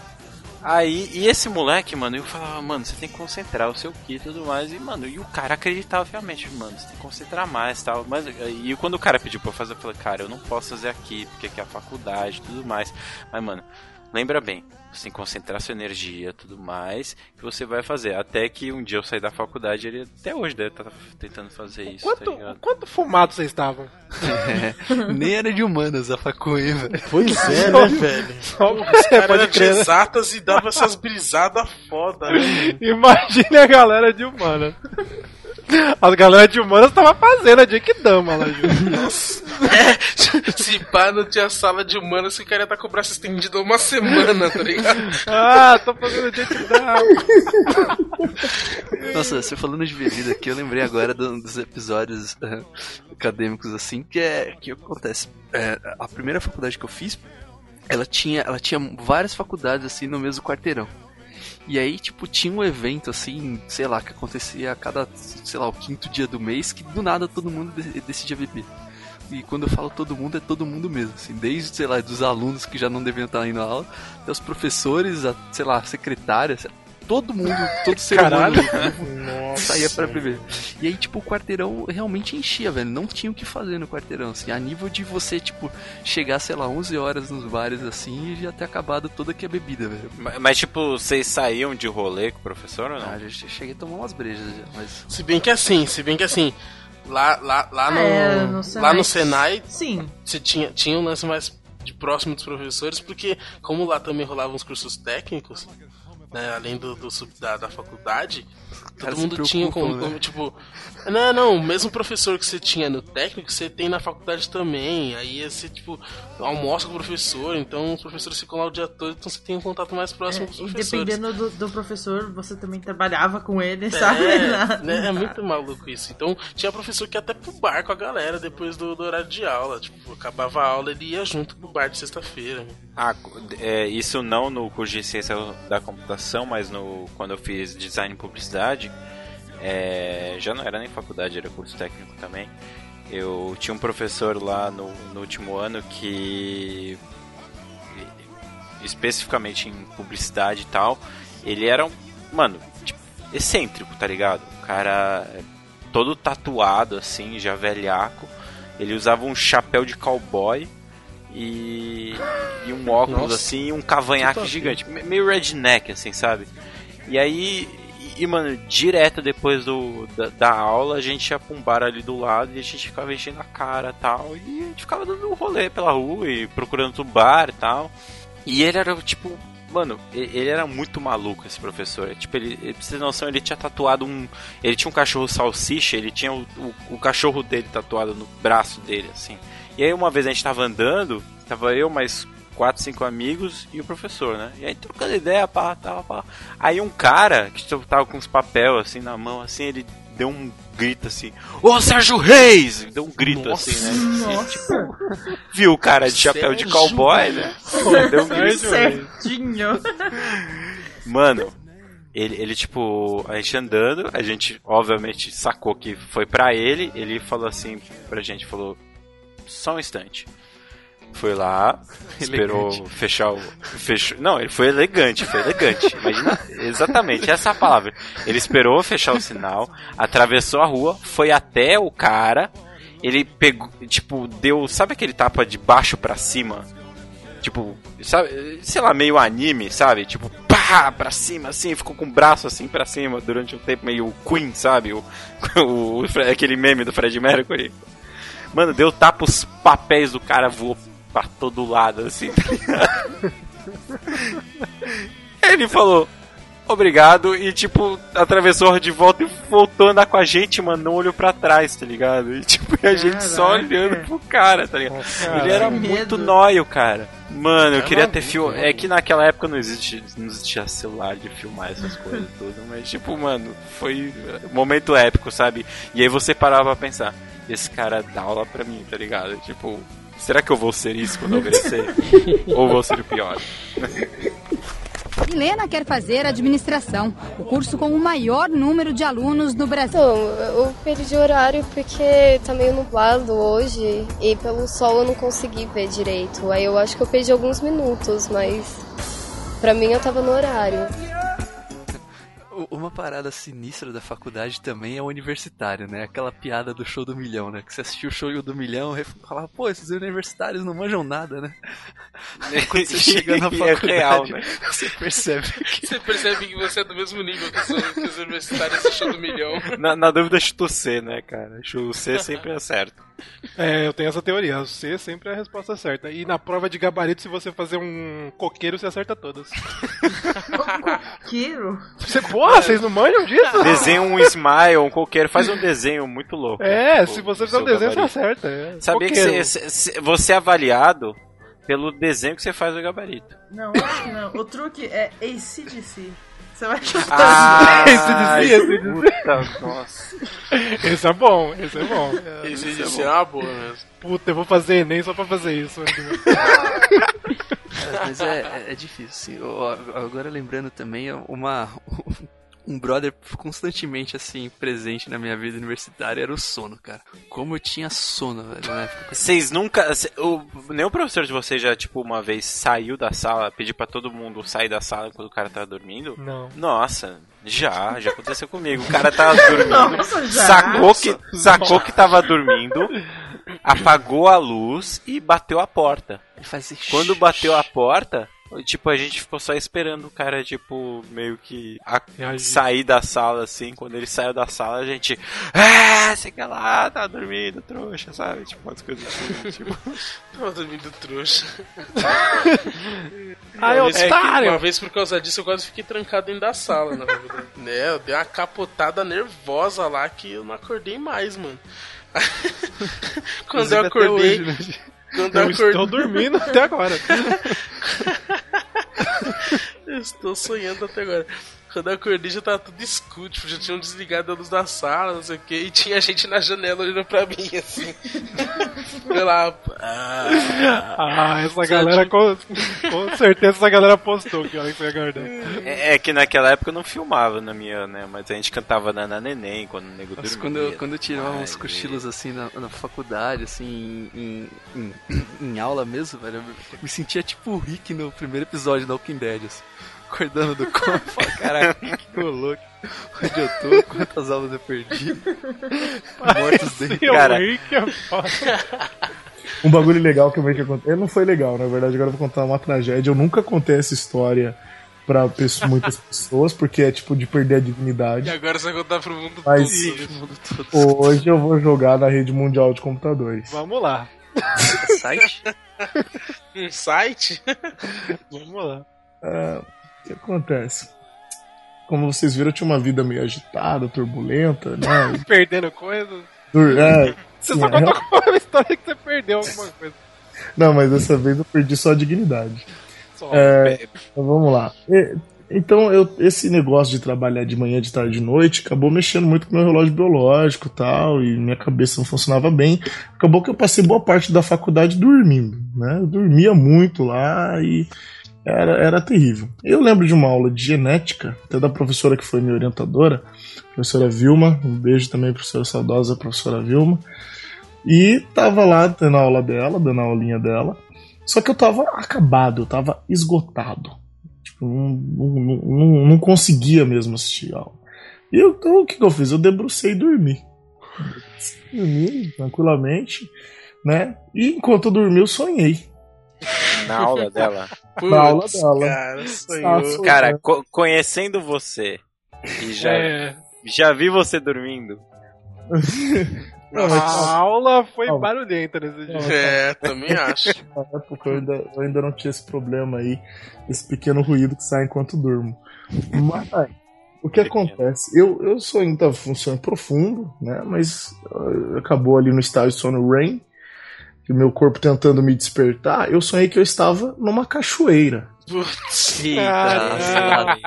Aí, e esse moleque, mano, eu falava, mano, você tem que concentrar o seu ki e tudo mais. E, mano, e o cara acreditava realmente, mano, você tem que concentrar mais e tal. Mas, e quando o cara pediu pra eu fazer, eu falei, cara, eu não posso fazer aqui, porque aqui é a faculdade e tudo mais. Mas, mano, lembra bem, você tem que concentrar sua energia e tudo mais, que você vai fazer. Até que um dia eu saí da faculdade, ele até hoje deve estar tentando fazer isso, tá Quanto, ligado? quanto fumado vocês estavam? Nem era de humanas a facul, hein, velho? Pois é, né, velho? Só Os caras pode eram de crer. né? exatas e davam essas brisadas foda, né? Imagine a galera de humanas. As galera de humanas tava fazendo a Dama lá junto. É, se pá, não tinha sala de humanas que o cara ia estar com o braço estendido há uma semana, tá ligado? Ah, tô fazendo Dama. Nossa, você falando de bebida aqui, eu lembrei agora do- dos episódios eh, acadêmicos assim, que é que acontece. É, a primeira faculdade que eu fiz, ela tinha, ela tinha várias faculdades assim no mesmo quarteirão. E aí, tipo, tinha um evento assim, sei lá, que acontecia a cada, sei lá, o quinto dia do mês, que do nada todo mundo de- decidia beber. E quando eu falo todo mundo, é todo mundo mesmo, assim, desde, sei lá, dos alunos que já não deviam estar indo à aula, até os professores, a, sei lá, secretárias, todo mundo, todo ser Caralho. humano saía pra beber. E aí, tipo, o quarteirão realmente enchia, velho. Não tinha o que fazer no quarteirão, assim. A nível de você, tipo, chegar, sei lá, 11 horas nos bares, assim, e já ter acabado toda que a bebida, velho. Mas, mas, tipo, vocês saíam de rolê com o professor ou não? Ah, já cheguei a tomar umas brejas já, mas... Se bem que assim, se bem que assim, lá, lá, lá, no, É, no lá no Senai. Senai, Sim. você tinha, tinha um lance mais de próximo dos professores, porque como lá também rolavam os cursos técnicos, né, além do, do sub- da, da faculdade, todo mundo tinha como, né? como, tipo, não, não, o mesmo professor que você tinha no técnico, você tem na faculdade também, aí você, tipo, almoça com o professor, então os professores ficam lá o dia todo, então você tem um contato mais próximo com os É, E professores. dependendo do, do professor, você também trabalhava com ele, sabe? É, né, é muito maluco isso. Então, tinha professor que ia até pro bar com a galera depois do, do horário de aula. Tipo, acabava a aula, ele ia junto pro bar de sexta-feira. Ah, é, isso não no curso de ciência da computação. mas no, quando eu fiz design e publicidade, é, já não era nem faculdade, era curso técnico também. Eu tinha um professor lá no, no último ano que, especificamente em publicidade e tal, ele era um, mano, tipo, excêntrico, tá ligado? O cara todo tatuado, assim, já velhaco. Ele usava um chapéu de cowboy e, e um óculos Nossa. assim, e um cavanhaque gigante, me- meio redneck assim, sabe? E aí, e mano, direto depois do, da, da aula, a gente ia pra um bar ali do lado e a gente ficava enchendo a cara tal, e a gente ficava dando um rolê pela rua e procurando outro bar e tal. E ele era tipo, mano, ele era muito maluco esse professor. Tipo, ele, pra você ter noção, ele tinha tatuado um. Ele tinha um cachorro salsicha, ele tinha o, o, o cachorro dele tatuado no braço dele, assim. E aí uma vez a gente tava andando, tava eu mais quatro, cinco amigos e o professor, né? E aí trocando ideia, pá, tal, pá. Aí um cara que tava com uns papel assim na mão, assim, ele deu um grito assim, ô Sérgio Reis! Deu um grito assim, né? E, tipo, viu o cara de chapéu de Sérgio cowboy, né? Deu um grito. Certinho. Mano, ele, ele, tipo, a gente andando, a gente obviamente sacou que foi pra ele, ele falou assim pra gente, falou, só um instante. Foi lá, esperou Elegante. fechar o. Fechou, não, ele foi elegante, foi elegante. Imagina, exatamente, essa é a palavra. Ele esperou fechar o sinal, atravessou a rua, foi até o cara, ele pegou, tipo, deu. Sabe aquele tapa de baixo pra cima? Tipo, sabe, sei lá, meio anime, sabe? Tipo, pá, pra cima, assim, ficou com o braço assim pra cima durante um tempo, meio Queen, sabe? O, o, aquele meme do Fred Mercury. Mano, deu tapa, os papéis do cara voou pra todo lado, assim, tá ligado? Ele falou, obrigado, e tipo, atravessou de volta e voltou a andar com a gente, mano, não olhou pra trás, tá ligado? E tipo, e a gente só olhando pro cara, tá ligado? Cara, Ele era muito nóio, cara. Mano, eu É queria ter filme. É que naquela época não existe, não existia celular de filmar essas coisas tudo, mas tipo, mano, foi um momento épico, sabe? E aí você parava pra pensar, esse cara dá aula pra mim, tá ligado? Tipo, será que eu vou ser isso quando eu crescer? Ou vou ser o pior? Helena quer fazer administração, o curso com o maior número de alunos no Brasil. Então, eu perdi horário porque tá meio nublado hoje e pelo sol eu não consegui ver direito. Aí eu acho que eu perdi alguns minutos, mas pra mim eu tava no horário. Uma parada sinistra da faculdade também é o universitário, né? Aquela piada do show do milhão, né? Que você assistiu o show do milhão e falava, pô, esses universitários não manjam nada, né? Quando você chega na E é faculdade, real, né? você percebe que Você percebe que você é do mesmo nível que os, que os universitários do show do milhão. Na, na dúvida, chuto C, né, cara? Chuto C sempre é certo. É, eu tenho essa teoria. O C sempre é a resposta certa. E na prova de gabarito, se você fazer um coqueiro, você acerta todas. Quiro? Você, porra, vocês não manjam disso? Desenha um smile, um coqueiro, faz um desenho muito louco. É, Tipo, se você fizer um desenho, você gabarito. acerta. É. Sabia que Coqueiro. você, você- você é avaliado pelo desenho que você faz do gabarito. Não, acho que não. O truque é ACDC. Você vai chutar. Ah, esse dizia, esse dizia. puta, nossa. Esse é bom, esse é bom. Esse, esse é uma boa mesmo. Puta, eu vou fazer Enem só pra fazer isso. Cara, mas é, é- é difícil. Ó, Agora lembrando também, uma, um brother constantemente, assim, presente na minha vida universitária era o sono, cara. Como eu tinha sono, velho, na época. Vocês nunca. cê- o, nenhum professor de vocês já, tipo, uma vez saiu da sala, pediu pra todo mundo sair da sala quando o cara tava dormindo? Não. Nossa, já, já aconteceu comigo. O cara tava dormindo, Nossa, já? sacou que, sacou que tava dormindo, apagou a luz e bateu a porta. Quando bateu a porta, tipo, a gente ficou só esperando o cara, tipo, meio que a- sair da sala, assim. Quando ele saiu da sala, a gente. Ah, sei que lá, tá dormindo, trouxa, sabe? Tipo, umas coisas assim. Tipo. Tava dormindo trouxa. Ai, uma, vez, otário! uma vez por causa disso eu quase fiquei trancado dentro da sala, na verdade. né, eu dei uma capotada nervosa lá que eu não acordei mais, mano. quando Inclusive, eu acordei. hoje, né? Quando Eu eu acordei. estou dormindo até agora. Estou sonhando até agora. Quando eu acordei já tava tudo escuro, tipo, já tinham desligado a luz da sala, não sei o que, e tinha gente na janela olhando pra mim, assim. eu lá. Ah, Ah, essa galera, com, com certeza essa galera postou que olha que foi Kardec. É, é que naquela época eu não filmava na minha, né? Mas a gente cantava na, na neném quando o nego Nossa, dormia. quando, eu, quando eu tirava Ai, uns cochilos assim na, na faculdade, assim, em, em, em- em aula mesmo, velho, eu me sentia tipo o Rick no primeiro episódio da Walking Dead, assim, acordando do corpo, falando, caraca, que louco, onde eu tô, quantas aulas eu perdi, mortos dentro. Cara. Rick é foda. Um bagulho legal que eu vejo que aconteceu. Não foi legal, na verdade, agora eu vou contar uma tragédia. Eu nunca contei essa história pra pesso- muitas pessoas, porque é tipo de perder a e dignidade. agora você vai contar pro mundo Mas- todo. Hoje eu vou jogar na rede mundial de computadores. Vamos lá. Site? Um site? Vamos lá. Ah, o que acontece? Como vocês viram, eu tinha uma vida meio agitada, turbulenta, né? Perdendo coisas. Dur- é, Você só é, contou com uma história que você perdeu alguma coisa. Não, mas dessa vez eu perdi só a dignidade. Só. É, então vamos lá. Então, eu, esse negócio de trabalhar de manhã, de tarde, de noite, acabou mexendo muito com o meu relógio biológico e tal, e minha cabeça não funcionava bem. Acabou que eu passei boa parte da faculdade dormindo, né? Eu dormia muito lá e era, era terrível. Eu lembro de uma aula de genética, até da professora que foi minha orientadora, professora Vilma, um beijo também, professora saudosa, professora Vilma. E tava lá tendo a aula dela, dando a aulinha dela. Só que eu tava acabado, eu tava esgotado. Tipo, não, não, não, não conseguia mesmo assistir a aula. E eu, então o que, que eu fiz? Eu debrucei e dormi. Dormi tranquilamente, né? E enquanto eu dormi, eu sonhei. Na aula dela. Na aula dela. Cara, sonhou. Ah. Cara, co- conhecendo você e já, É, já vi você dormindo. Mas a aula foi Calma. barulhenta nesse dia. É, também acho. na época eu ainda, eu ainda não tinha esse problema aí, esse pequeno ruído que sai enquanto durmo. Mas o que acontece? Eu, eu sou ainda um sonho profundo, né? Mas uh, acabou ali no estágio de sono REM, o meu corpo tentando me despertar, eu sonhei que eu estava numa cachoeira. Putz. Ah,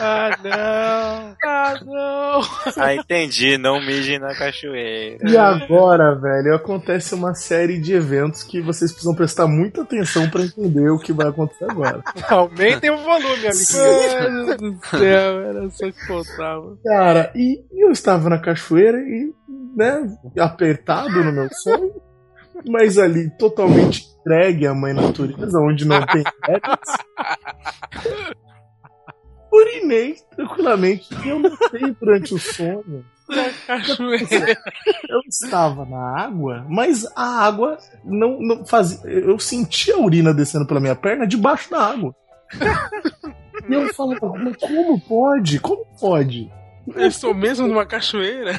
Ah, não. Ah, não. Ah, entendi. Não mijem na cachoeira. E agora, velho, acontece uma série de eventos que vocês precisam prestar muita atenção pra entender o que vai acontecer agora. Aumentem o volume, amigo. Meu Deus do céu, era só que faltava. Cara, e eu estava na cachoeira e, né, apertado no meu sonho, mas ali totalmente entregue à mãe natureza, onde não tem regras. Urinei tranquilamente eu notei durante o. Cachoeira. Eu estava na água, mas a água não, não fazia. Eu sentia a urina descendo pela minha perna debaixo da água. E eu falava, mas como pode? Como pode? Eu estou mesmo numa cachoeira.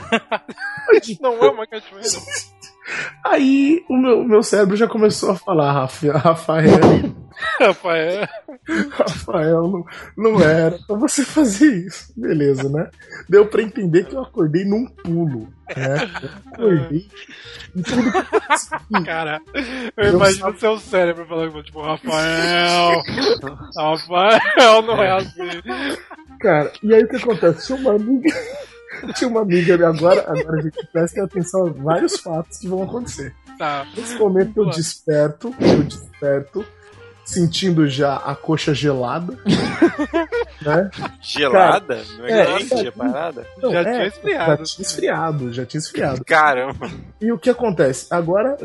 Não é uma cachoeira. Aí o meu, meu cérebro já começou a falar, Rafa- Rafael, Rafael. Rafael, não, não era pra você fazer isso. Beleza, né? Deu pra entender que eu acordei num pulo, né? Eu acordei tudo que eu. Cara, eu imagino o seu cérebro falando, tipo, Rafael. Rafael não é assim. Cara, e aí o que acontece? Uma amiga. Tinha uma amiga agora, agora a gente presta atenção a vários fatos que vão acontecer. Tá. Nesse momento eu desperto, eu desperto, sentindo já a coxa gelada. né? Gelada? Não é, é, quente é, a parada? Não, Já é, tinha esfriado. Já tinha esfriado, já tinha esfriado. Caramba. E o que acontece? Agora,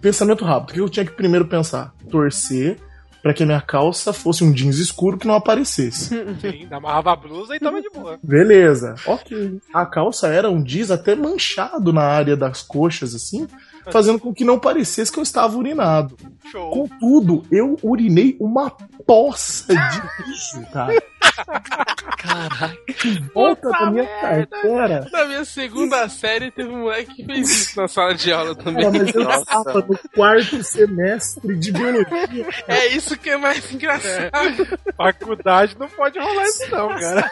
pensamento rápido. O que eu tinha que primeiro pensar? Torcer pra que a minha calça fosse um jeans escuro que não aparecesse. Sim, amarrava a blusa e tava de boa. Beleza, ok. A calça era um jeans até manchado na área das coxas, assim, fazendo com que não parecesse que eu estava urinado. Show. Contudo, eu urinei uma poça de lixo, cara. Caraca. Em volta Puta da minha merda. carteira. Na minha segunda série teve um moleque que fez isso na sala de aula também. Cara, mas eu Nossa. estava no quarto semestre de biologia. É isso que é mais engraçado. Faculdade não pode rolar isso, não, cara.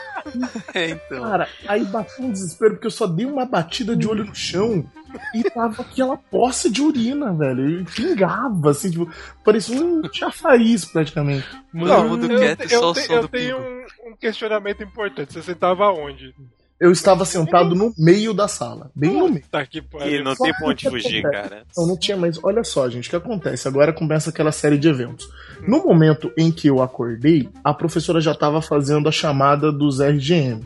É, então. Cara, aí bateu um desespero porque eu só dei uma batida de olho no chão. E tava aquela poça de urina, velho. E pingava, assim, tipo, parecia um chafariz praticamente. Não, eu, eu, eu, te, eu tenho um, um questionamento importante. Você sentava onde? Eu estava sentado no meio da sala, bem no meio. Tá aqui, e não tem pra onde fugir, cara. Não, não tinha, mas olha só, gente, o que acontece? Agora começa aquela série de eventos. No momento em que eu acordei, a professora já estava fazendo a chamada dos RGM.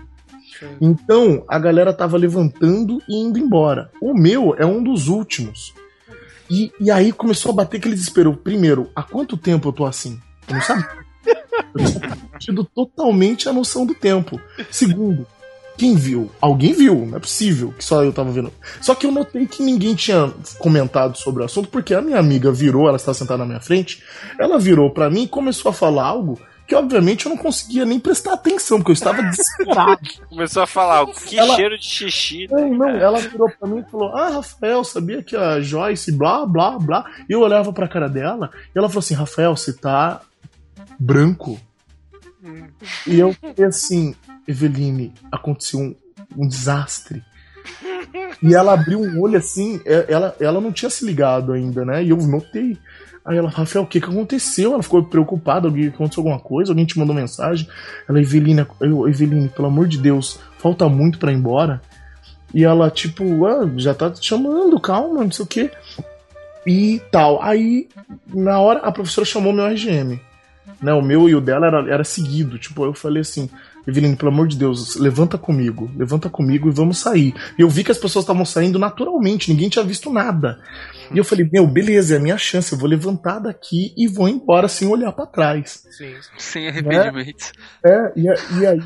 Então, a galera tava levantando e indo embora. O meu é um dos últimos. E, e aí começou a bater aquele desespero. Primeiro, há quanto tempo eu tô assim? Eu não sabia. Eu tinha totalmente a noção do tempo. Segundo, quem viu? Alguém viu, não é possível que só eu tava vendo. Só que eu notei que ninguém tinha comentado sobre o assunto, porque a minha amiga virou, ela estava sentada na minha frente, ela virou para mim e começou a falar algo que obviamente eu não conseguia nem prestar atenção, porque eu estava desesperado. Começou a falar, que ela... cheiro de xixi. Não, não, ela virou pra mim e falou: Ah, Rafael, sabia que a Joyce, blá, blá, blá. E eu olhava pra cara dela e ela falou assim: Rafael, você tá branco. Hum. E eu fiquei assim, Eveline, aconteceu um, um desastre. E ela abriu um olho assim, é, ela, ela não tinha se ligado ainda, né? E eu notei. Aí ela, Rafael, o que que aconteceu? Ela ficou preocupada, alguém aconteceu alguma coisa, alguém te mandou mensagem. Ela, Eveline, eu, Eveline, pelo amor de Deus, falta muito para ir embora. E ela, tipo, ah, já tá te chamando, calma, não sei o que. E tal. Aí, na hora, a professora chamou meu RGM. Né, o meu e o dela era, era seguido. Tipo, eu falei assim: Eveline, pelo amor de Deus, levanta comigo, levanta comigo e vamos sair. E eu vi que as pessoas estavam saindo naturalmente, ninguém tinha visto nada. E eu falei, meu, beleza, é a minha chance, eu vou levantar daqui e vou embora sem olhar para trás. Sim, sem arrependimento. Né? É, e, e aí,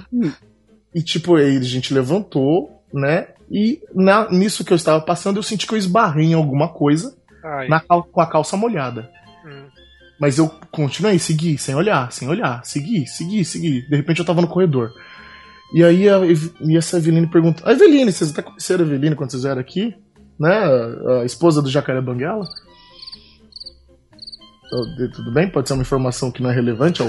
e tipo, aí a gente levantou, né? E na, nisso que eu estava passando, eu senti que eu esbarrei em alguma coisa na, com a calça molhada. Mas eu continuei, segui, sem olhar, sem olhar, segui, segui, segui. De repente eu tava no corredor. E aí a, e essa Eveline pergunta: A Eveline, vocês até conheceram a Eveline quando vocês eram aqui? Né? A, esposa do Jacaré Banguela? Tudo bem? Pode ser uma informação que não é relevante ao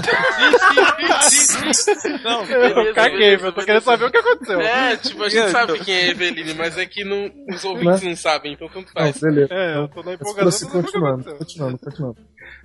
Não, beleza, eu caguei, eu tô querendo saber o que aconteceu. É, tipo, a gente sabe quem é Eveline, mas é que não, os ouvintes não, não sabem, então tanto faz. Não, beleza. É, eu tô na empolgação. Continuando, continuando, continuando.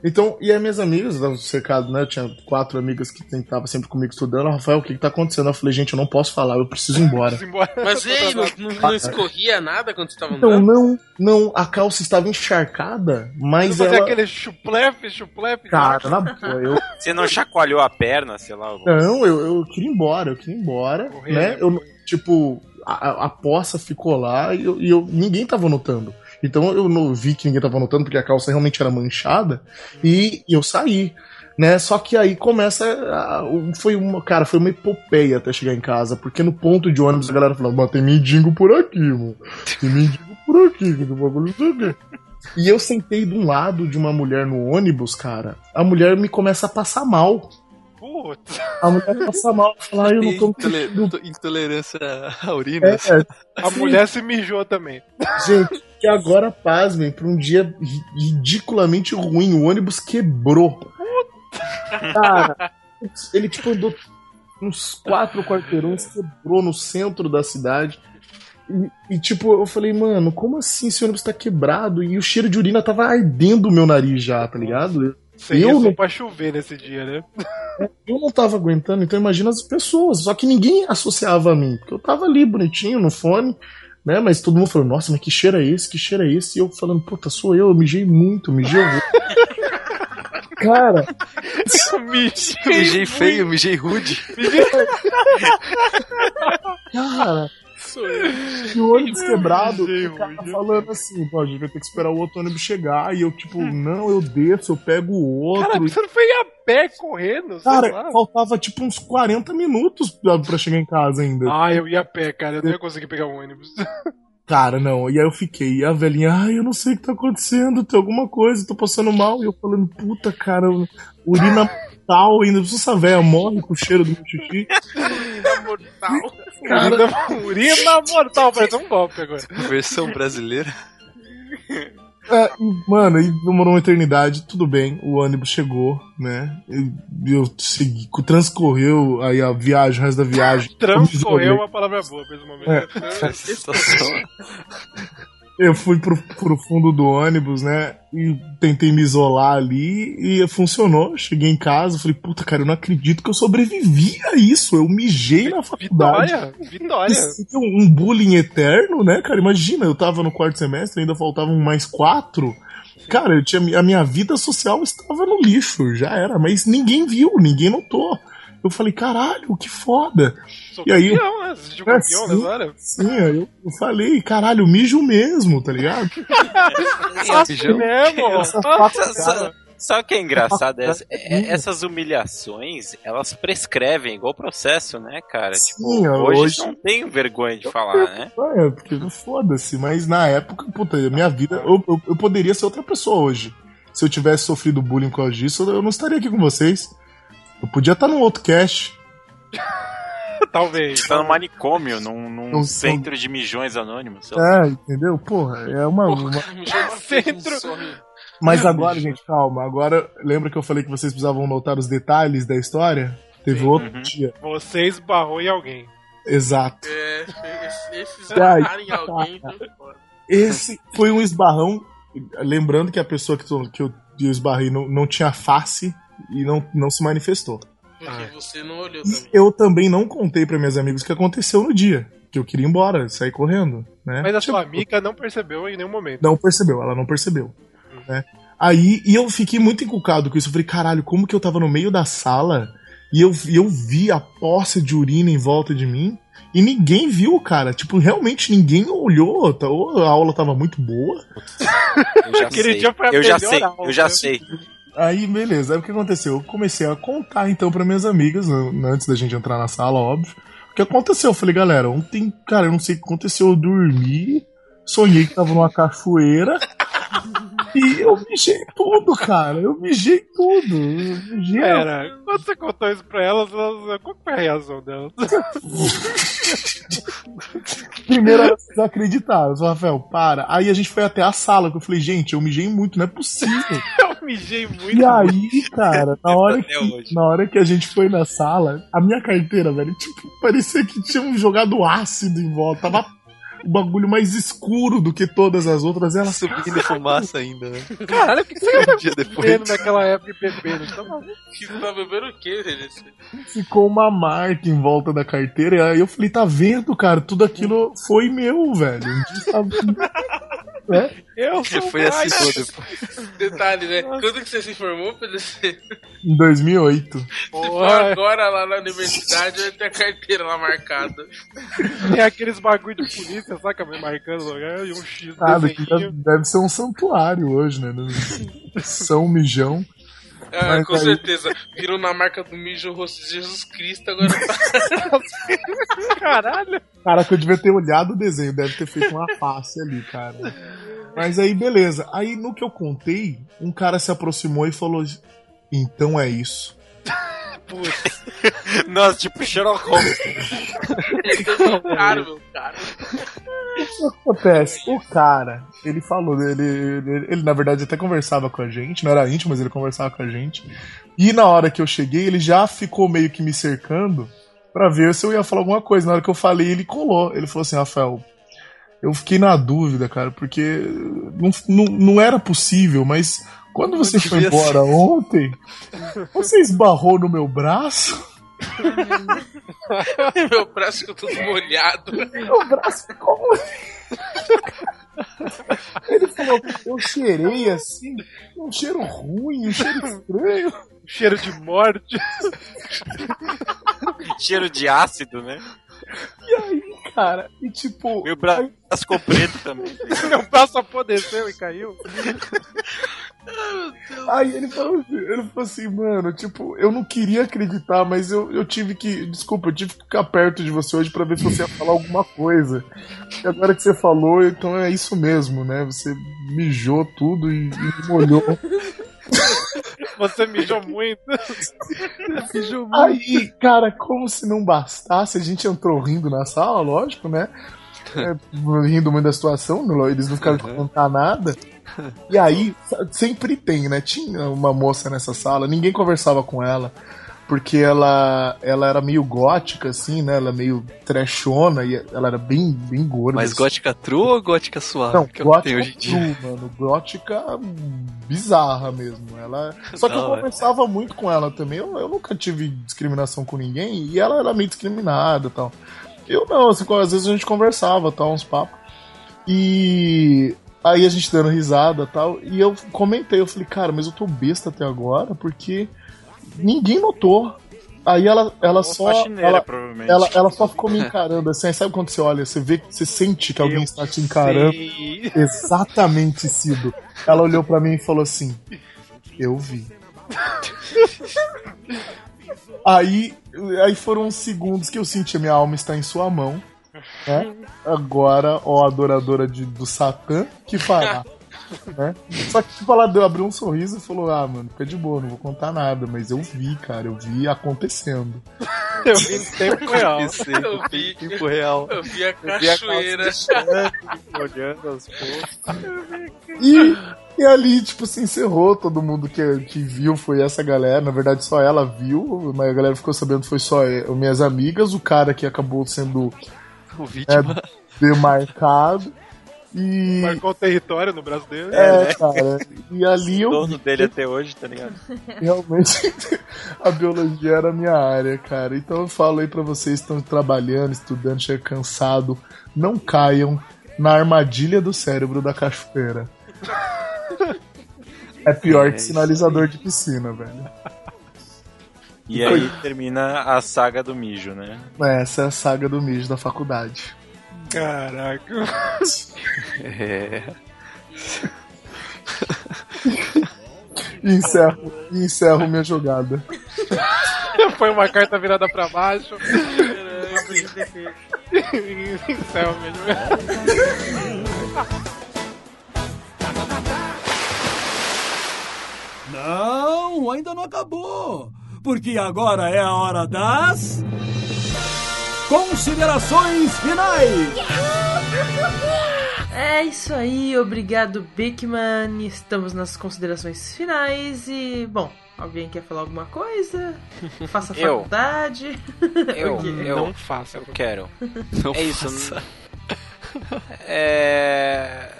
Então, e as minhas amigas, no cercado, né? Eu tinha quatro amigas que estavam sempre comigo estudando. Rafael, o que, que tá acontecendo? Eu falei, gente, eu não posso falar, eu preciso ir embora. Mas e aí, não, não, não, escorria nada quando você tava então, andando? Então, não, não, a calça estava encharcada, mas você ela... aquele chuplepe, chuplepe? Cara, na boa, eu... Você não chacoalhou a perna, sei lá? Não, eu, eu queria ir embora, eu queria ir embora, Correr, né? Eu, tipo, a, a poça ficou lá e, eu, e eu, ninguém tava notando. Então eu não vi que ninguém tava notando, porque a calça realmente era manchada, e, e eu saí. Né? Só que aí começa. A, foi uma. Cara, foi uma epopeia até chegar em casa, porque no ponto de ônibus a galera falou, tem mendigo por aqui, mano. Tem mendigo por aqui, que bagulho não E eu sentei de um lado de uma mulher no ônibus, cara. A mulher me começa a passar mal. A mulher passa mal, fala, eu não tô Intolerância à urina. É, a mulher se mijou também. Gente, que agora, pasmem, pra um dia ridiculamente ruim, o ônibus quebrou. Cara, ele tipo andou uns quatro quarteirões, quebrou no centro da cidade. E, e, tipo, eu falei, mano, como assim esse ônibus tá quebrado? E o cheiro de urina tava ardendo o meu nariz já, tá ligado? Você eu não... pra chover nesse dia, né? Eu não tava aguentando, então imagina as pessoas. Só que ninguém associava a mim, porque eu tava ali bonitinho no fone, né? Mas todo mundo falou, nossa, mas que cheiro é esse? Que cheiro é esse? E eu falando, puta, sou eu, eu mijei muito, mijei. Cara, mijei, mijei feio, mijei rude. Cara, e o ônibus quebrado, o cara tá falando assim, pô, a gente vai ter que esperar o outro ônibus chegar. E eu, tipo, não, eu desço, eu pego o outro. Cara, você não foi a pé correndo? Cara, faltava tipo uns 40 minutos pra chegar em casa ainda. Ah, eu ia a pé, cara, eu não ia conseguir pegar o ônibus. Cara, não. E aí eu fiquei. E a velhinha, ai, eu não sei o que tá acontecendo, tem alguma coisa, tô passando mal. E eu falando, puta, cara, urina mortal ainda. Essa velha morre com o cheiro do meu xixi. Urina mortal. Cara, urina, urina mortal, parece um golpe agora. Versão brasileira. É, mano, e demorou uma eternidade, tudo bem, o ônibus chegou, né? Eu, eu segui, transcorreu aí a viagem, o resto da viagem. transcorreu é uma palavra boa esse momento. É. eu fui pro, pro fundo do ônibus, né? E tentei me isolar ali e funcionou. Cheguei em casa, falei, puta, cara, eu não acredito que eu sobrevivi a isso. Eu mijei na faculdade. Vitória, vitória. Isso um bullying eterno, né, cara? Imagina, eu tava no quarto semestre, ainda faltavam mais quatro. Cara, eu tinha, a minha vida social estava no lixo, já era, mas ninguém viu, ninguém notou. Eu falei, caralho, que foda. Sou E aí eu- campeão, né? Você É, campeão sim. agora? Sim, aí eu, eu falei, caralho, mijo mesmo, tá ligado? Mesmo? Essa Só, facada- só que é engraçado, é, é- essas humilhações, elas prescrevem, igual processo, né, cara? Sim, tipo, hoje, hoje- não tenho vergonha de falar, né? É, porque foda-se, mas na época, puta, minha vida, eu, eu, eu poderia ser outra pessoa hoje. Se eu tivesse sofrido bullying por causa disso, eu não estaria aqui com vocês. Eu podia estar num outro cast. Talvez. Tá no manicômio, num, num Não- centro de mijões anônimos. É, entendeu? Porra, é uma. uma- Centro. Mas agora, gente, calma. Agora, lembra que eu falei que vocês precisavam notar os detalhes da história? Teve outro Uhum. dia. Você esbarrou em alguém. Exato. É, esse- esses Ai, esbarrar em alguém. Esse foi um esbarrão. Lembrando que a pessoa que, eu- que eu, que eu esbarrei não, não tinha face e não, não se manifestou. Porque você não olhou também. Eu também não contei para meus amigos o que aconteceu no dia. Que eu queria ir embora, sair correndo. Né? Mas a Tipo, sua amiga não percebeu em nenhum momento. Não percebeu, ela não percebeu. Né? Aí, e eu fiquei muito encucado com isso. Eu falei, caralho, como que eu tava no meio da sala e eu, e eu vi a poça de urina em volta de mim e ninguém viu, cara. Tipo, realmente ninguém olhou. tá- Ou a aula tava muito boa. Eu já Aquele sei. dia foi a eu já sei, aula, eu já né? sei. Aí, beleza. Aí o que aconteceu? Eu comecei a contar então para minhas amigas, antes da gente entrar na sala, óbvio. O que aconteceu? Eu falei, galera, ontem, cara, eu não sei o que aconteceu. Eu dormi, sonhei que tava numa cachoeira. E eu mijei tudo, cara. Eu mijei tudo. Eu mijei. Pera, quando você contou isso pra elas, elas qual que foi a reação delas? Primeiro elas desacreditaram. Rafael, para. Aí a gente foi até a sala, que eu falei, gente, eu mijei muito, não é possível. Eu mijei muito. E aí, cara, na hora, que, na hora que a gente foi na sala, a minha carteira, velho, tipo, parecia que tinham jogado ácido em volta. Tava o bagulho mais escuro do que todas as outras. Ela Subindo fumaça ainda, né? Caralho, o que você Um tá dia depois. bebendo naquela época e bebendo? Tá? Que você tá bebendo o quê, velho? ficou uma marca em volta da carteira. E aí eu falei, tá vendo, cara? Tudo aquilo foi meu, velho. Né? Eu sou Foi assim depois. Detalhe, né? Quando que você se formou, Pedro? Você Em 2008. se for Porra, agora lá na universidade, vai ter a carteira lá marcada. tem aqueles bagulho de polícia, saca? Me marcando o lugar e um X desenho. deve, deve ser um santuário hoje, né? São Mijão. Ah, Mas com aí- certeza. Virou na marca do mijo o rosto de Jesus Cristo, agora tá. Caralho. Caraca, eu devia ter olhado o desenho, deve ter feito uma face ali, cara. Mas aí, beleza. Aí, no que eu contei, um cara se aproximou e falou: Então é isso. Nossa, tipo Sherlock Holmes. Caro, meu cara. O que acontece? O cara, ele falou, ele, ele, ele, na verdade até conversava com a gente, não era íntimo, mas ele conversava com a gente. E na hora que eu cheguei, ele já ficou meio que me cercando pra ver se eu ia falar alguma coisa. Na hora que eu falei, ele colou. Ele falou assim: Rafael, eu fiquei na dúvida, cara, porque não, não, não era possível, mas quando você foi embora ontem, você esbarrou no meu braço. Meu braço ficou todo molhado. Meu braço ficou Ele falou, eu cheirei assim, um cheiro ruim, um cheiro estranho. Cheiro de morte. Cheiro de ácido, né? E aí, cara, e tipo. Meu braço ficou preto também. Meu braço apodreceu e caiu. Aí ele falou, assim, ele falou assim, mano, tipo, eu não queria acreditar, mas eu, eu tive que. Desculpa, eu tive que ficar perto de você hoje pra ver se você ia falar alguma coisa. E agora que você falou, então é isso mesmo, né? Você mijou tudo e, e molhou. Você mijou muito. mijou muito. Aí, cara, como se não bastasse, a gente entrou rindo na sala, lógico, né? É, rindo muito da situação, não- eles não ficaram de contar nada. E aí, sempre tem, né? Tinha uma moça nessa sala, ninguém conversava com ela. Porque ela, ela era meio gótica, assim, né? Ela é meio trashona e ela era bem, bem gorda. Mas assim. gótica true ou gótica suave? Não, que eu não tenho gótica hoje em dia. true, mano. Gótica bizarra mesmo. Ela... Só que Da eu conversava muito com ela também. Eu, eu nunca tive discriminação com ninguém e ela era meio discriminada e tal. Eu não, assim, às vezes a gente conversava, tal, uns papos. E aí a gente dando risada tal. E eu comentei, eu falei, cara, mas eu tô besta até agora porque ninguém notou. Aí ela, ela só. faxineira, Ela, provavelmente. ela, ela só ficou me encarando assim. Sabe quando você olha, você vê, você sente que alguém está te encarando. Sei. Exatamente, Cido. Ela olhou pra mim e falou assim: Eu vi. aí, aí foram uns segundos que eu senti a minha alma está em sua mão. Né? Agora, ó, adoradora de, do Satã, que fará. Né? Só que tipo, ela deu, abriu um sorriso e falou: Ah, mano, fica de boa, não vou contar nada. Mas eu vi, cara, eu vi acontecendo. Eu vi em tempo real. Eu vi. tempo real. Eu vi a Eu vi a cachoeira. olhando as coisas. E, e ali, tipo, se encerrou. Todo mundo que, que viu foi essa galera. Na verdade, só ela viu, mas a galera ficou sabendo que foi só eu, minhas amigas, o cara que acabou sendo O vítima. demarcado. E. Marcou o território no braço dele. É, cara. E ali eu dono dele até hoje, tá ligado? realmente a biologia era a minha área, cara. Então eu falo aí pra vocês que estão trabalhando, estudando, chega cansado, não caiam na armadilha do cérebro da cachoeira. É pior É que sinalizador de piscina, velho. E aí termina a saga do mijo, né? Essa é a saga do mijo da faculdade. Caraca. É. E encerro, e encerro minha jogada. Foi uma carta virada pra baixo. Céu mesmo. Não, ainda não acabou. Porque agora é a hora das. Considerações finais! É isso aí, obrigado Bickman. Estamos nas considerações finais e, bom, alguém quer falar alguma coisa? Faça Eu. faculdade. Eu, Ok. eu, Não faça. eu quero. Não é isso. faça. É.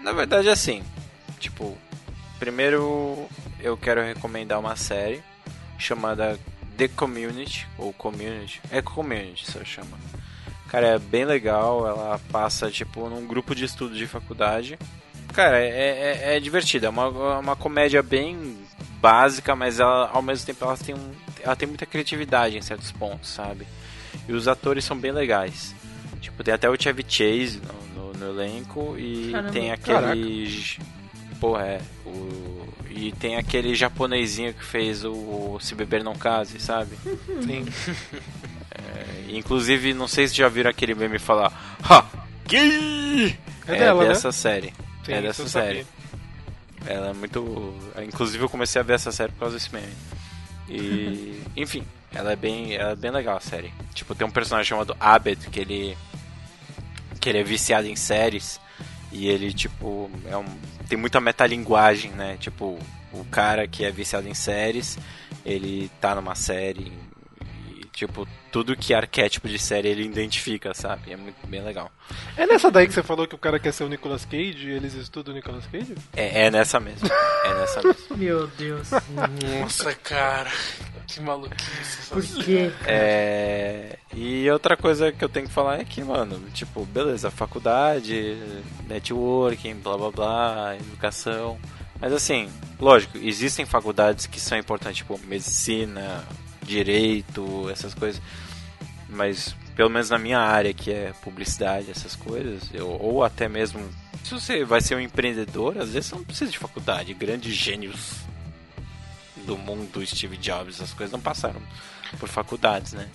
Na verdade, assim. Tipo, primeiro eu quero recomendar uma série chamada The Community, ou Community. É Community, só chama. Cara, é bem legal. Ela passa, tipo, num grupo de estudo de faculdade. Cara, é, é, é divertida. É uma, uma comédia bem básica, mas ela, ao mesmo tempo ela tem, um, ela tem muita criatividade em certos pontos, sabe? E os atores são bem legais. Tipo, tem até o Chevy Chase no, no, no elenco e Caramba. tem aquele. Pô, é. O, e tem aquele japonesinho que fez o Se Beber Não Case, sabe? Sim. É, inclusive, não sei se já viram aquele meme falar. Ha! Gay! É dela, né? dessa série. Sim, é dessa série. sabia. Ela é muito. Inclusive eu comecei a ver essa série por causa desse meme. E. Enfim, ela é bem. Ela é bem legal a série. Tipo, tem um personagem chamado Abed que ele. que ele é viciado em séries. E ele, tipo, é um. Tem muita metalinguagem, né? Tipo, o cara que é viciado em séries, ele tá numa série. Tipo, tudo que é arquétipo de série ele identifica, sabe? É muito bem legal. É nessa daí que você falou que o cara quer ser o Nicolas Cage e eles estudam o Nicolas Cage? É, é nessa mesmo. É nessa mesmo. Meu Deus. Nossa, cara. Que maluquice. Por quê? É, e outra coisa que eu tenho que falar é que, mano, tipo, beleza, faculdade, networking, blá blá blá, educação. Mas assim, lógico, existem faculdades que são importantes, tipo medicina, direito, essas coisas. Mas pelo menos na minha área, que é publicidade, essas coisas, eu, ou até mesmo se você vai ser um empreendedor, às vezes você não precisa de faculdade. Grandes gênios do mundo, Steve Jobs, essas coisas não passaram por faculdades, né?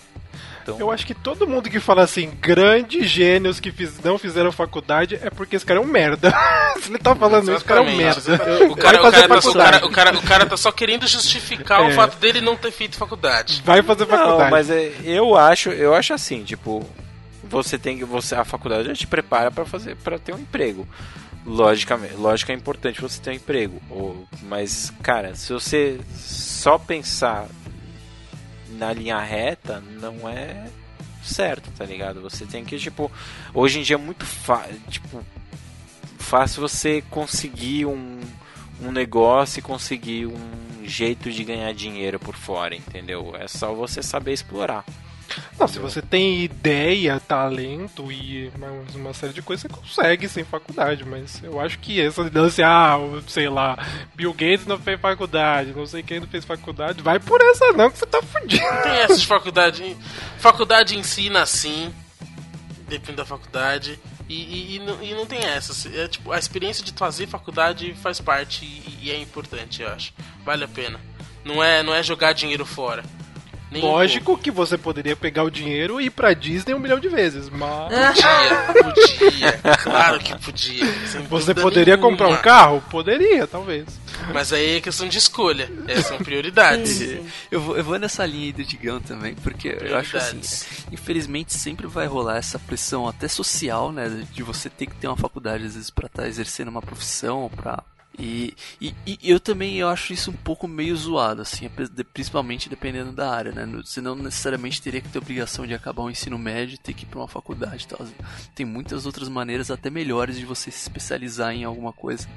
Então, Eu acho que todo mundo que fala assim, grandes gênios que fiz- não fizeram faculdade, é porque esse cara é um merda. Se ele tá falando isso, o cara é um merda. O cara, o, cara tá, o, cara, o, cara, o cara tá só querendo justificar É. o fato dele não ter feito faculdade. Vai fazer Não, faculdade. mas é, eu acho, eu acho assim, tipo, você tem que você a faculdade já te prepara para fazer para ter um emprego. Logicamente, lógico é importante você ter um emprego, ou, mas cara, se você só pensar na linha reta não é certo, tá ligado? Você tem que, tipo, hoje em dia é muito fácil, tipo, fácil você conseguir um, um negócio e conseguir um jeito de ganhar dinheiro por fora, entendeu? É só você saber explorar. Não, se você tem ideia, talento e mais uma série de coisas, você consegue sem faculdade, mas eu acho que essa lance, ah, sei lá, Bill Gates não fez faculdade, não sei quem não fez faculdade, vai por essa não que você tá fudido. Tem essa de faculdade. Faculdade ensina assim, depende da faculdade. E, e, e não, e não tem essa. É, tipo, a experiência de fazer faculdade faz parte e, e é importante, eu acho. Vale a pena. Não é, não é jogar dinheiro fora. Nem um Lógico que você poderia pegar o dinheiro e ir pra Disney um milhão de vezes, mas. Podia, podia. Claro que podia. Você poderia nenhuma. comprar um carro? Poderia, talvez. Mas aí é questão de escolha. Essas são prioridades. Eu vou, eu vou nessa linha aí do Digão também, porque eu acho assim, infelizmente sempre vai rolar essa pressão até social, né, de você ter que ter uma faculdade às vezes para estar exercendo uma profissão, para e, e, e eu também eu acho isso um pouco meio zoado, assim, principalmente dependendo da área, né? Você não necessariamente teria que ter obrigação de acabar o ensino médio e ter que ir para uma faculdade tal. Tem muitas outras maneiras até melhores de você se especializar em alguma coisa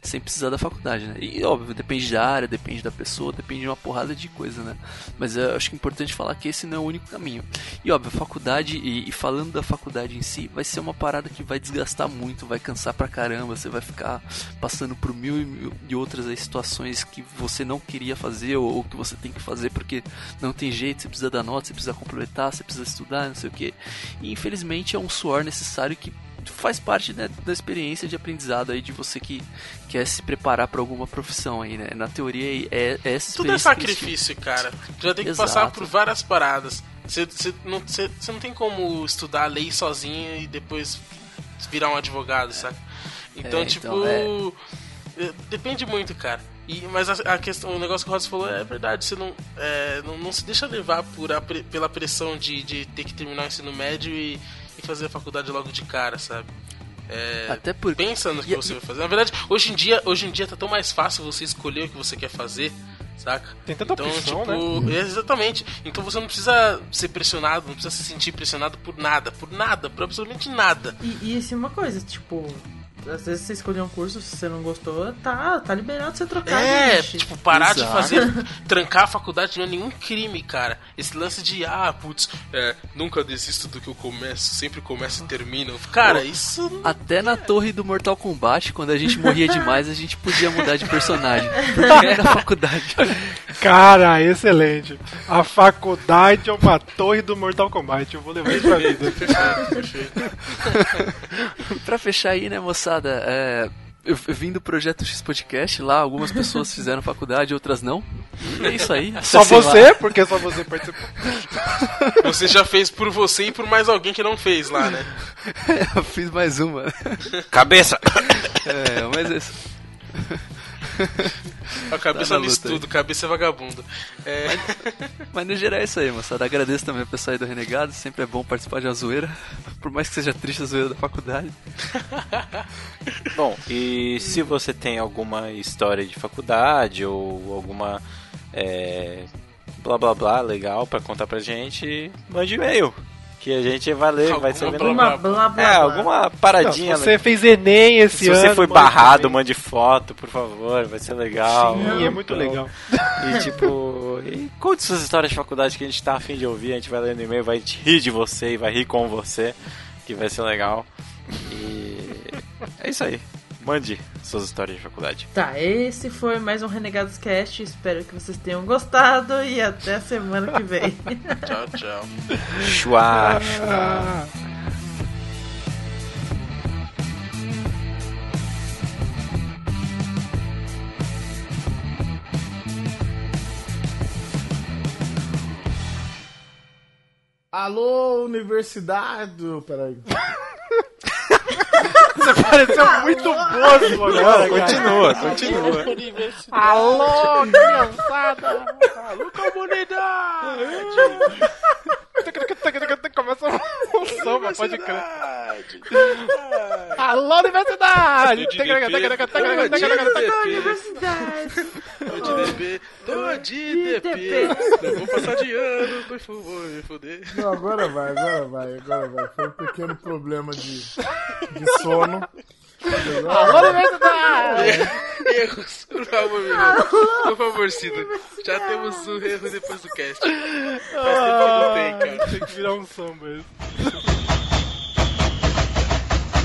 sem precisar da faculdade, né? E óbvio, depende da área, depende da pessoa, depende de uma porrada de coisa, né? Mas eu acho que é importante falar que esse não é o único caminho. E óbvio, a faculdade, e, e falando da faculdade em si, vai ser uma parada que vai desgastar muito, vai cansar pra caramba, você vai ficar passando por mil e, mil e outras aí situações que você não queria fazer ou, ou que você tem que fazer porque não tem jeito, você precisa dar nota, você precisa completar, você precisa estudar, não sei o que. E infelizmente é um suor necessário que faz parte né, da experiência de aprendizado aí de você que quer se preparar para alguma profissão aí, né? Na teoria é, é essa Tudo é que sacrifício, cara. Tu já tem que Exato. passar por várias paradas. Você, você não, você, você não tem como estudar a lei sozinho e depois virar um advogado, sabe? Então, É, tipo. então, é, Depende muito, cara. E, mas a, a questão, o negócio que o Ross falou é verdade. Você não, é, não, não se deixa levar por a pela pressão de, de ter que terminar o ensino médio e, e fazer a faculdade logo de cara, sabe? É, Até por... pensa no que você vai fazer. Na verdade, hoje em dia, hoje em dia tá tão mais fácil você escolher o que você quer fazer, saca? Tem tanta então, opção, tipo, né? é, exatamente. Então você não precisa ser pressionado, não precisa se sentir pressionado por nada, por nada, por absolutamente nada. E, e assim, uma coisa, tipo, às vezes você escolheu um curso, se você não gostou, tá, tá liberado você trocar. É, gente. tipo, parar de Exato. fazer, trancar a faculdade não é nenhum crime, cara. Esse lance de, ah, putz, é, nunca desisto do que eu começo, sempre começo e termino. Cara, Pô, isso. Até na torre do Mortal Kombat, quando a gente morria demais, a gente podia mudar de personagem. Porque era faculdade. Cara, excelente. A faculdade é uma torre do Mortal Kombat. Eu vou levar isso pra vida. pra fechar aí, né, moçada? É, eu, eu vim do Projeto X Podcast lá, algumas pessoas fizeram faculdade, outras não. E é isso aí. Só você, lá. porque só você participou. Você já fez por você e por mais alguém que não fez lá, né? eu fiz mais uma. Cabeça! É, mas é isso. A cabeça Tá estudo, cabeça é vagabundo. É... Mas no geral é isso aí, moçada. Agradeço também ao pessoal aí do Renegado. Sempre é bom participar de uma zoeira. Por mais que seja triste a zoeira da faculdade. Bom, e se você tem alguma história de faculdade ou alguma é, blá blá blá legal pra contar pra gente, mande e-mail. Que a gente vai ler, vai ser Alguma blá, blá, É, blá. alguma paradinha. Não, se você fez Enem esse Se ano. você foi barrado, também. mande foto, por favor, vai ser legal. Sim, é muito legal. E tipo, e conte suas histórias de faculdade que a gente tá afim de ouvir, a gente vai ler no e-mail, vai rir de você e vai rir com você, que vai ser legal. E é isso aí. Mande suas histórias de faculdade. Tá, esse foi mais um Renegados Cast. Espero que vocês tenham gostado e até semana que vem. Tchau, tchau. Chua, Ah. Alô, universidade. Peraí. Você pareceu muito bobo agora, Não, cara. continua, continua. Alô, criançada! Alô, comunidade! Começa um samba, pode crer. Alô, universidade! Universidade. de DP. Não vou passar de ano, tô vou me fuder. Não, agora vai, agora vai, agora vai. Foi um pequeno problema de, de sono. Alô, universidade! Erros, por favor, meu irmão. Por favor, Cida. Já temos um erro depois do cast. Não tem, cara. Tem que virar um samba isso.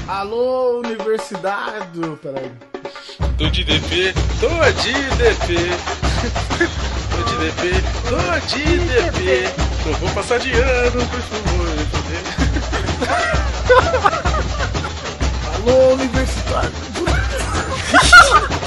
Alô, universidade. Peraí. Tô de DP, tô de DP. Tô de DP, tô de DP. Não vou passar de ano, por favor, slowly breaks.